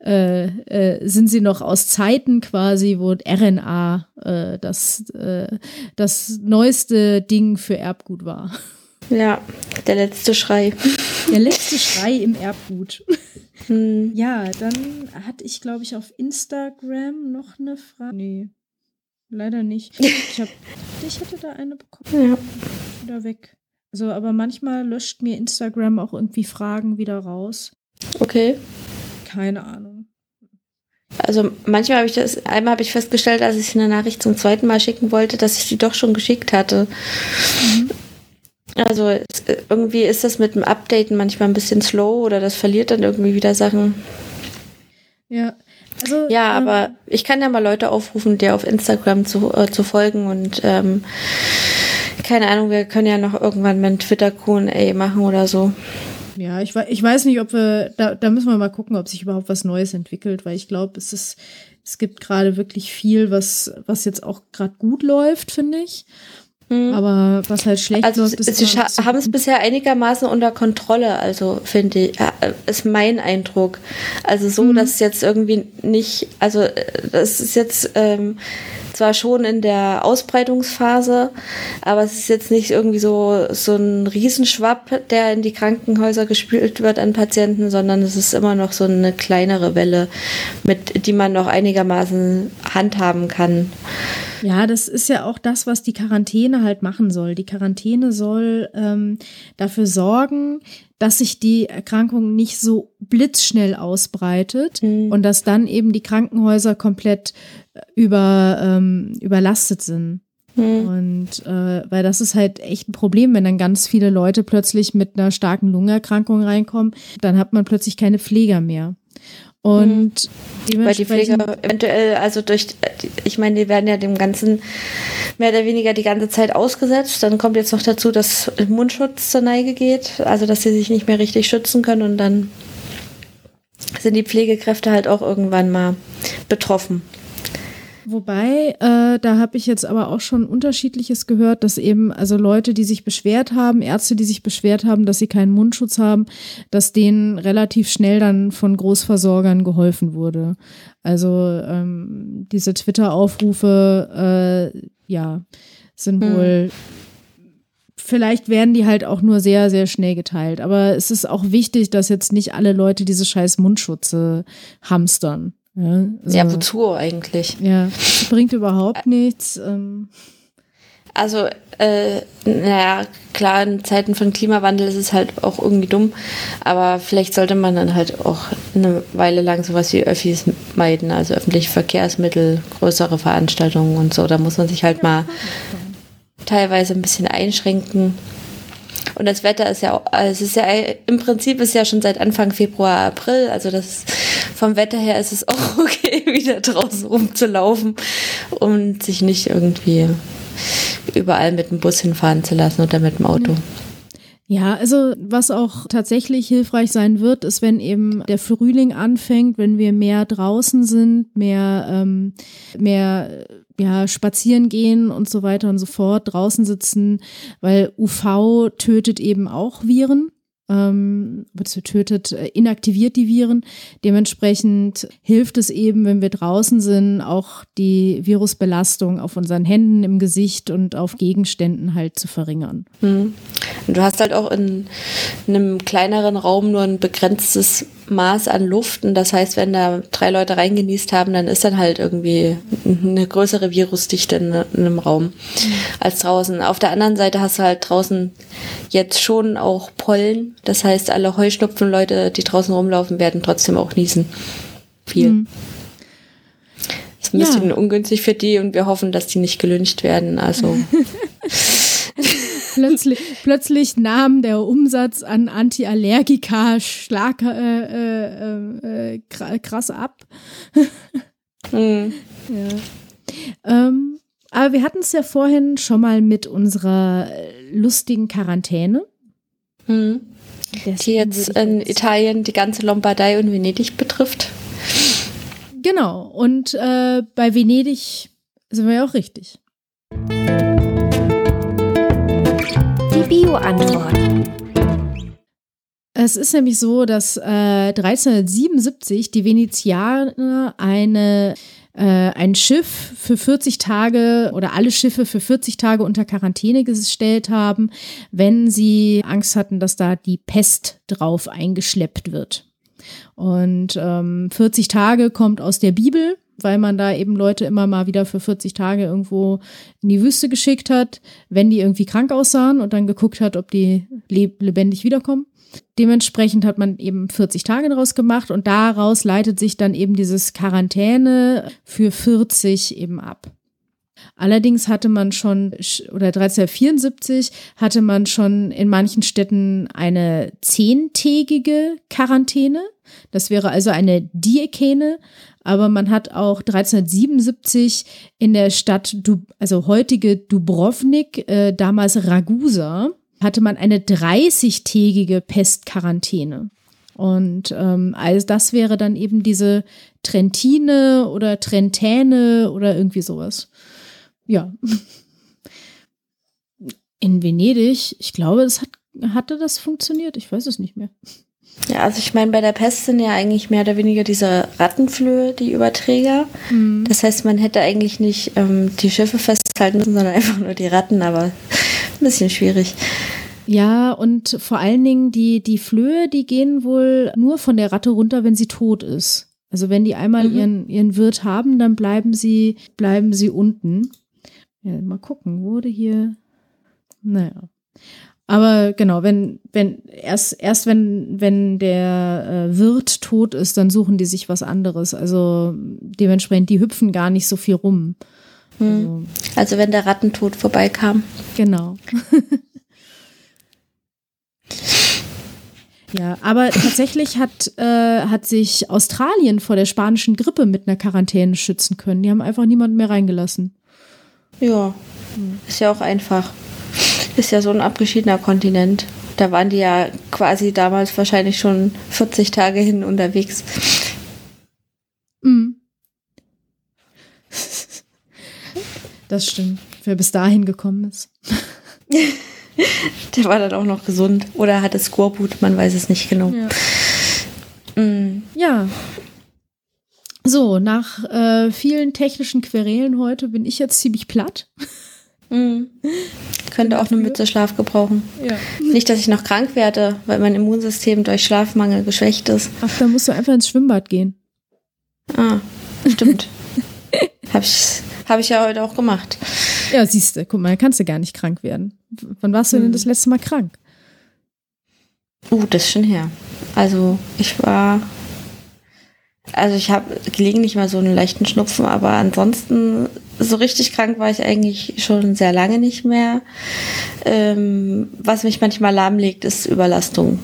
äh, äh, sind sie noch aus Zeiten quasi, wo RNA äh, das, äh, das neueste Ding für Erbgut war. ja, der letzte Schrei. Der letzte Schrei im Erbgut. Hm. Ja, dann hatte ich, glaube ich, auf Instagram noch eine Frage. Nee, leider nicht. Ich, hab, ich hatte da eine bekommen. Ja. Wieder weg. Also, aber manchmal löscht mir Instagram auch irgendwie Fragen wieder raus. Okay. Keine Ahnung. Also manchmal habe ich das, einmal habe ich festgestellt, als ich eine Nachricht zum zweiten Mal schicken wollte, dass ich die doch schon geschickt hatte. Also es, irgendwie ist das mit dem Updaten manchmal ein bisschen slow oder das verliert dann irgendwie wieder Sachen. Ja, also. Ja, ähm, aber ich kann ja mal Leute aufrufen, dir auf Instagram zu, äh, zu folgen und ähm, keine Ahnung, wir können ja noch irgendwann mal ein Twitter Q&A machen oder so. Ja, ich, ich weiß nicht, ob wir, da, da müssen wir mal gucken, ob sich überhaupt was Neues entwickelt, weil ich glaube, es ist, es gibt gerade wirklich viel, was, was jetzt auch gerade gut läuft, finde ich. Aber was halt schlecht Also läuft, sie ist. so- haben es bisher einigermaßen unter Kontrolle, also finde ich, äh, ist mein Eindruck. Also so, Mhm. dass es jetzt irgendwie nicht, also äh, das ist jetzt, ähm, zwar schon in der Ausbreitungsphase, aber es ist jetzt nicht irgendwie so, so ein Riesenschwapp, der in die Krankenhäuser gespült wird an Patienten, sondern es ist immer noch so eine kleinere Welle, mit die man noch einigermaßen handhaben kann. Ja, das ist ja auch das, was die Quarantäne halt machen soll. Die Quarantäne soll ähm, dafür sorgen, dass sich die Erkrankung nicht so blitzschnell ausbreitet mhm. und dass dann eben die Krankenhäuser komplett über, ähm, überlastet sind. Mhm. Und äh, weil das ist halt echt ein Problem, wenn dann ganz viele Leute plötzlich mit einer starken Lungenerkrankung reinkommen, dann hat man plötzlich keine Pfleger mehr. Und mhm. Weil die Pfleger eventuell, also durch, ich meine, die werden ja dem Ganzen mehr oder weniger die ganze Zeit ausgesetzt. Dann kommt jetzt noch dazu, dass Mundschutz zur Neige geht, also dass sie sich nicht mehr richtig schützen können und dann sind die Pflegekräfte halt auch irgendwann mal betroffen. Wobei, äh, da habe ich jetzt aber auch schon unterschiedliches gehört, dass eben, also Leute, die sich beschwert haben, Ärzte, die sich beschwert haben, dass sie keinen Mundschutz haben, dass denen relativ schnell dann von Großversorgern geholfen wurde. Also ähm, diese Twitter-Aufrufe, äh, ja, sind hm. wohl vielleicht werden die halt auch nur sehr, sehr schnell geteilt. Aber es ist auch wichtig, dass jetzt nicht alle Leute diese scheiß Mundschutze hamstern. Ja, also, ja wozu eigentlich? Ja, bringt überhaupt nichts. Ähm. Also, äh, naja, klar, in Zeiten von Klimawandel ist es halt auch irgendwie dumm, aber vielleicht sollte man dann halt auch eine Weile lang sowas wie Öffis meiden, also öffentliche Verkehrsmittel, größere Veranstaltungen und so. Da muss man sich halt mal teilweise ein bisschen einschränken. Und das Wetter ist ja, also es ist ja im Prinzip ist ja schon seit Anfang Februar, April, also das vom Wetter her ist es auch okay, wieder draußen rumzulaufen und sich nicht irgendwie überall mit dem Bus hinfahren zu lassen oder mit dem Auto. Ja, also was auch tatsächlich hilfreich sein wird, ist, wenn eben der Frühling anfängt, wenn wir mehr draußen sind, mehr, ähm, mehr ja, spazieren gehen und so weiter und so fort, draußen sitzen, weil UV tötet eben auch Viren ähm, tötet, äh, inaktiviert die Viren. Dementsprechend hilft es eben, wenn wir draußen sind, auch die Virusbelastung auf unseren Händen, im Gesicht und auf Gegenständen halt zu verringern. Mhm. Du hast halt auch in, in einem kleineren Raum nur ein begrenztes Maß an Luft und das heißt, wenn da drei Leute reingenießt haben, dann ist dann halt irgendwie eine größere Virusdichte in, in einem Raum als draußen. Auf der anderen Seite hast du halt draußen jetzt schon auch Pollen, das heißt, alle Heuschnupfenleute, die draußen rumlaufen, werden trotzdem auch niesen. Viel. Mhm. Das ist ein bisschen ja. ungünstig für die und wir hoffen, dass die nicht gelünscht werden. Also plötzlich, plötzlich nahm der Umsatz an Antiallergika schlag äh, äh, äh, krass ab. mhm. ja. ähm, aber wir hatten es ja vorhin schon mal mit unserer lustigen Quarantäne. Mhm. Die jetzt in Italien die ganze Lombardei und Venedig betrifft. Genau. Und äh, bei Venedig sind wir ja auch richtig. Bio-Antwort. Es ist nämlich so, dass äh, 1377 die Venezianer eine äh, ein Schiff für 40 Tage oder alle Schiffe für 40 Tage unter Quarantäne gestellt haben, wenn sie Angst hatten, dass da die Pest drauf eingeschleppt wird. Und ähm, 40 Tage kommt aus der Bibel weil man da eben Leute immer mal wieder für 40 Tage irgendwo in die Wüste geschickt hat, wenn die irgendwie krank aussahen und dann geguckt hat, ob die lebendig wiederkommen. Dementsprechend hat man eben 40 Tage daraus gemacht und daraus leitet sich dann eben dieses Quarantäne für 40 eben ab. Allerdings hatte man schon, oder 1374 hatte man schon in manchen Städten eine zehntägige Quarantäne. Das wäre also eine Diekene, aber man hat auch 1377 in der Stadt, also heutige Dubrovnik, äh, damals Ragusa, hatte man eine 30-tägige Pestquarantäne. Und ähm, also das wäre dann eben diese Trentine oder Trentäne oder irgendwie sowas. Ja. In Venedig, ich glaube, es hat, hatte das funktioniert. Ich weiß es nicht mehr. Ja, also ich meine, bei der Pest sind ja eigentlich mehr oder weniger diese Rattenflöhe die Überträger. Mhm. Das heißt, man hätte eigentlich nicht ähm, die Schiffe festhalten müssen, sondern einfach nur die Ratten, aber ein bisschen schwierig. Ja, und vor allen Dingen die, die Flöhe, die gehen wohl nur von der Ratte runter, wenn sie tot ist. Also wenn die einmal mhm. ihren, ihren Wirt haben, dann bleiben sie, bleiben sie unten. Ja, mal gucken, wurde hier. Naja. Aber genau, wenn, wenn, erst, erst wenn, wenn der äh, Wirt tot ist, dann suchen die sich was anderes. Also dementsprechend, die hüpfen gar nicht so viel rum. Hm. Also, also wenn der Rattentod vorbeikam. Genau. ja, aber tatsächlich hat, äh, hat sich Australien vor der spanischen Grippe mit einer Quarantäne schützen können. Die haben einfach niemanden mehr reingelassen. Ja, ist ja auch einfach ist ja so ein abgeschiedener Kontinent. Da waren die ja quasi damals wahrscheinlich schon 40 Tage hin unterwegs. Mhm. Das stimmt. Wer bis dahin gekommen ist. Der war dann auch noch gesund. Oder hatte Skorbut, man weiß es nicht genau. Ja. Mhm. ja. So, nach äh, vielen technischen Querelen heute bin ich jetzt ziemlich platt. Mhm. Könnte auch eine Mütze Schlaf gebrauchen. Ja. Nicht, dass ich noch krank werde, weil mein Immunsystem durch Schlafmangel geschwächt ist. Ach, da musst du einfach ins Schwimmbad gehen. Ah, stimmt. Habe ich, hab ich ja heute auch gemacht. Ja, siehst du, guck mal, kannst du gar nicht krank werden. Wann warst du denn hm. das letzte Mal krank? Uh, das ist schon her. Also, ich war also ich habe gelegentlich mal so einen leichten Schnupfen, aber ansonsten so richtig krank war ich eigentlich schon sehr lange nicht mehr. Ähm, was mich manchmal lahmlegt, ist Überlastung.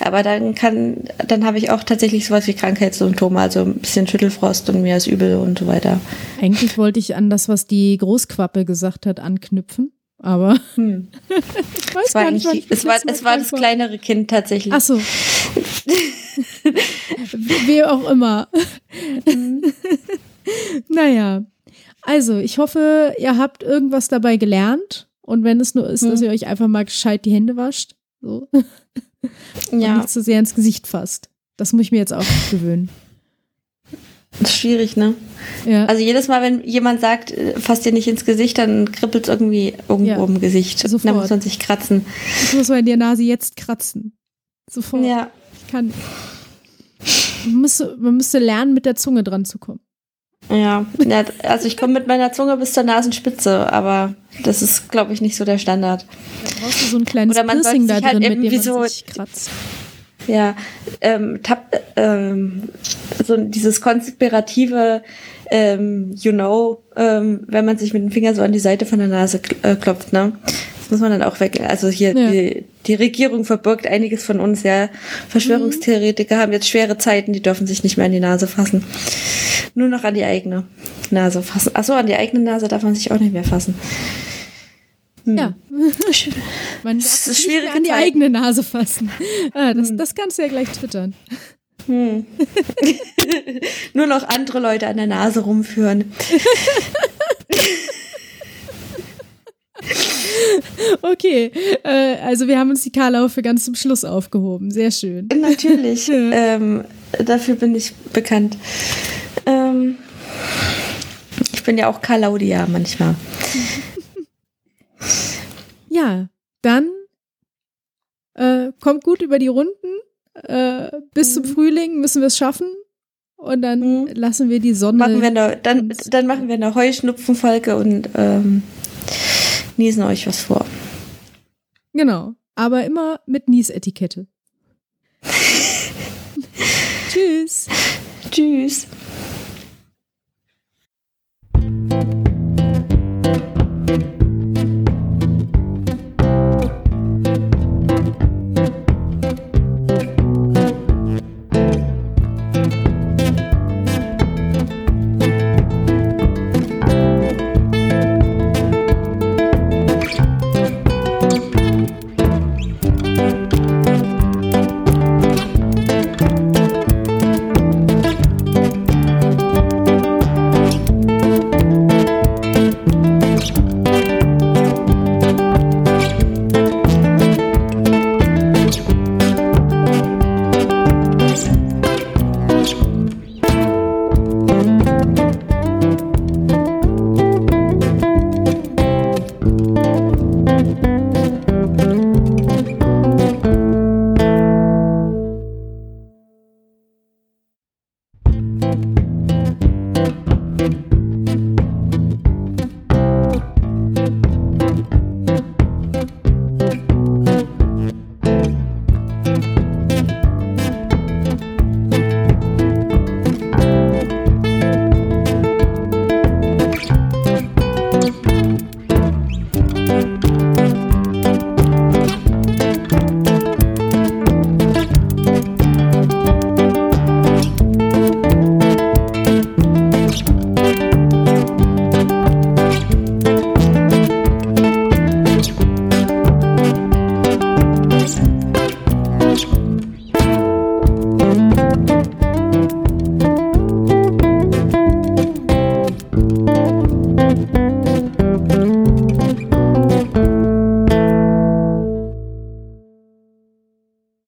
Aber dann kann, dann habe ich auch tatsächlich sowas wie Krankheitssymptome, also ein bisschen Schüttelfrost und mir ist übel und so weiter. Eigentlich wollte ich an das, was die Großquappe gesagt hat, anknüpfen. Aber hm. es war, nicht, es war, es war das kleinere Kind tatsächlich. Ach so. Wie auch immer. naja. Also, ich hoffe, ihr habt irgendwas dabei gelernt. Und wenn es nur ist, hm. dass ihr euch einfach mal gescheit die Hände wascht. So. Ja. Und nicht zu so sehr ins Gesicht fasst. Das muss ich mir jetzt auch gewöhnen. Das ist schwierig, ne? Ja. Also jedes Mal, wenn jemand sagt, äh, fass dir nicht ins Gesicht, dann kribbelt es irgendwie irgendwo ja. im Gesicht. Sofort. Da muss man sich kratzen. Das muss man in der Nase jetzt kratzen. Sofort. Ja. Ich kann. Man müsste, man müsste lernen, mit der Zunge dran zu kommen. Ja, also ich komme mit meiner Zunge bis zur Nasenspitze, aber das ist, glaube ich, nicht so der Standard. Da brauchst du so ein kleines Oder man Piercing da halt drin, mit dem man so sich kratzt. Ja, ähm, tap, ähm, so dieses konspirative, ähm, you know, ähm, wenn man sich mit dem Finger so an die Seite von der Nase äh, klopft, ne? Muss man dann auch weg. Also hier, ja. die, die Regierung verbirgt einiges von uns, ja. Verschwörungstheoretiker mhm. haben jetzt schwere Zeiten, die dürfen sich nicht mehr an die Nase fassen. Nur noch an die eigene Nase fassen. Achso, an die eigene Nase darf man sich auch nicht mehr fassen. Hm. Ja. Man darf das ist schwierig an die Zeit. eigene Nase fassen. Ah, das, hm. das kannst du ja gleich twittern. Hm. Nur noch andere Leute an der Nase rumführen. okay, äh, also wir haben uns die Karlau für ganz zum Schluss aufgehoben. Sehr schön. Natürlich. ähm, dafür bin ich bekannt. Ähm, ich bin ja auch Karlaudia manchmal. Ja, dann äh, kommt gut über die Runden. Äh, bis mhm. zum Frühling müssen wir es schaffen. Und dann mhm. lassen wir die Sonne. Machen wir eine, dann, dann machen wir eine Heuschnupfenfolge und ähm, niesen euch was vor. Genau. Aber immer mit Niesetikette. Tschüss. Tschüss.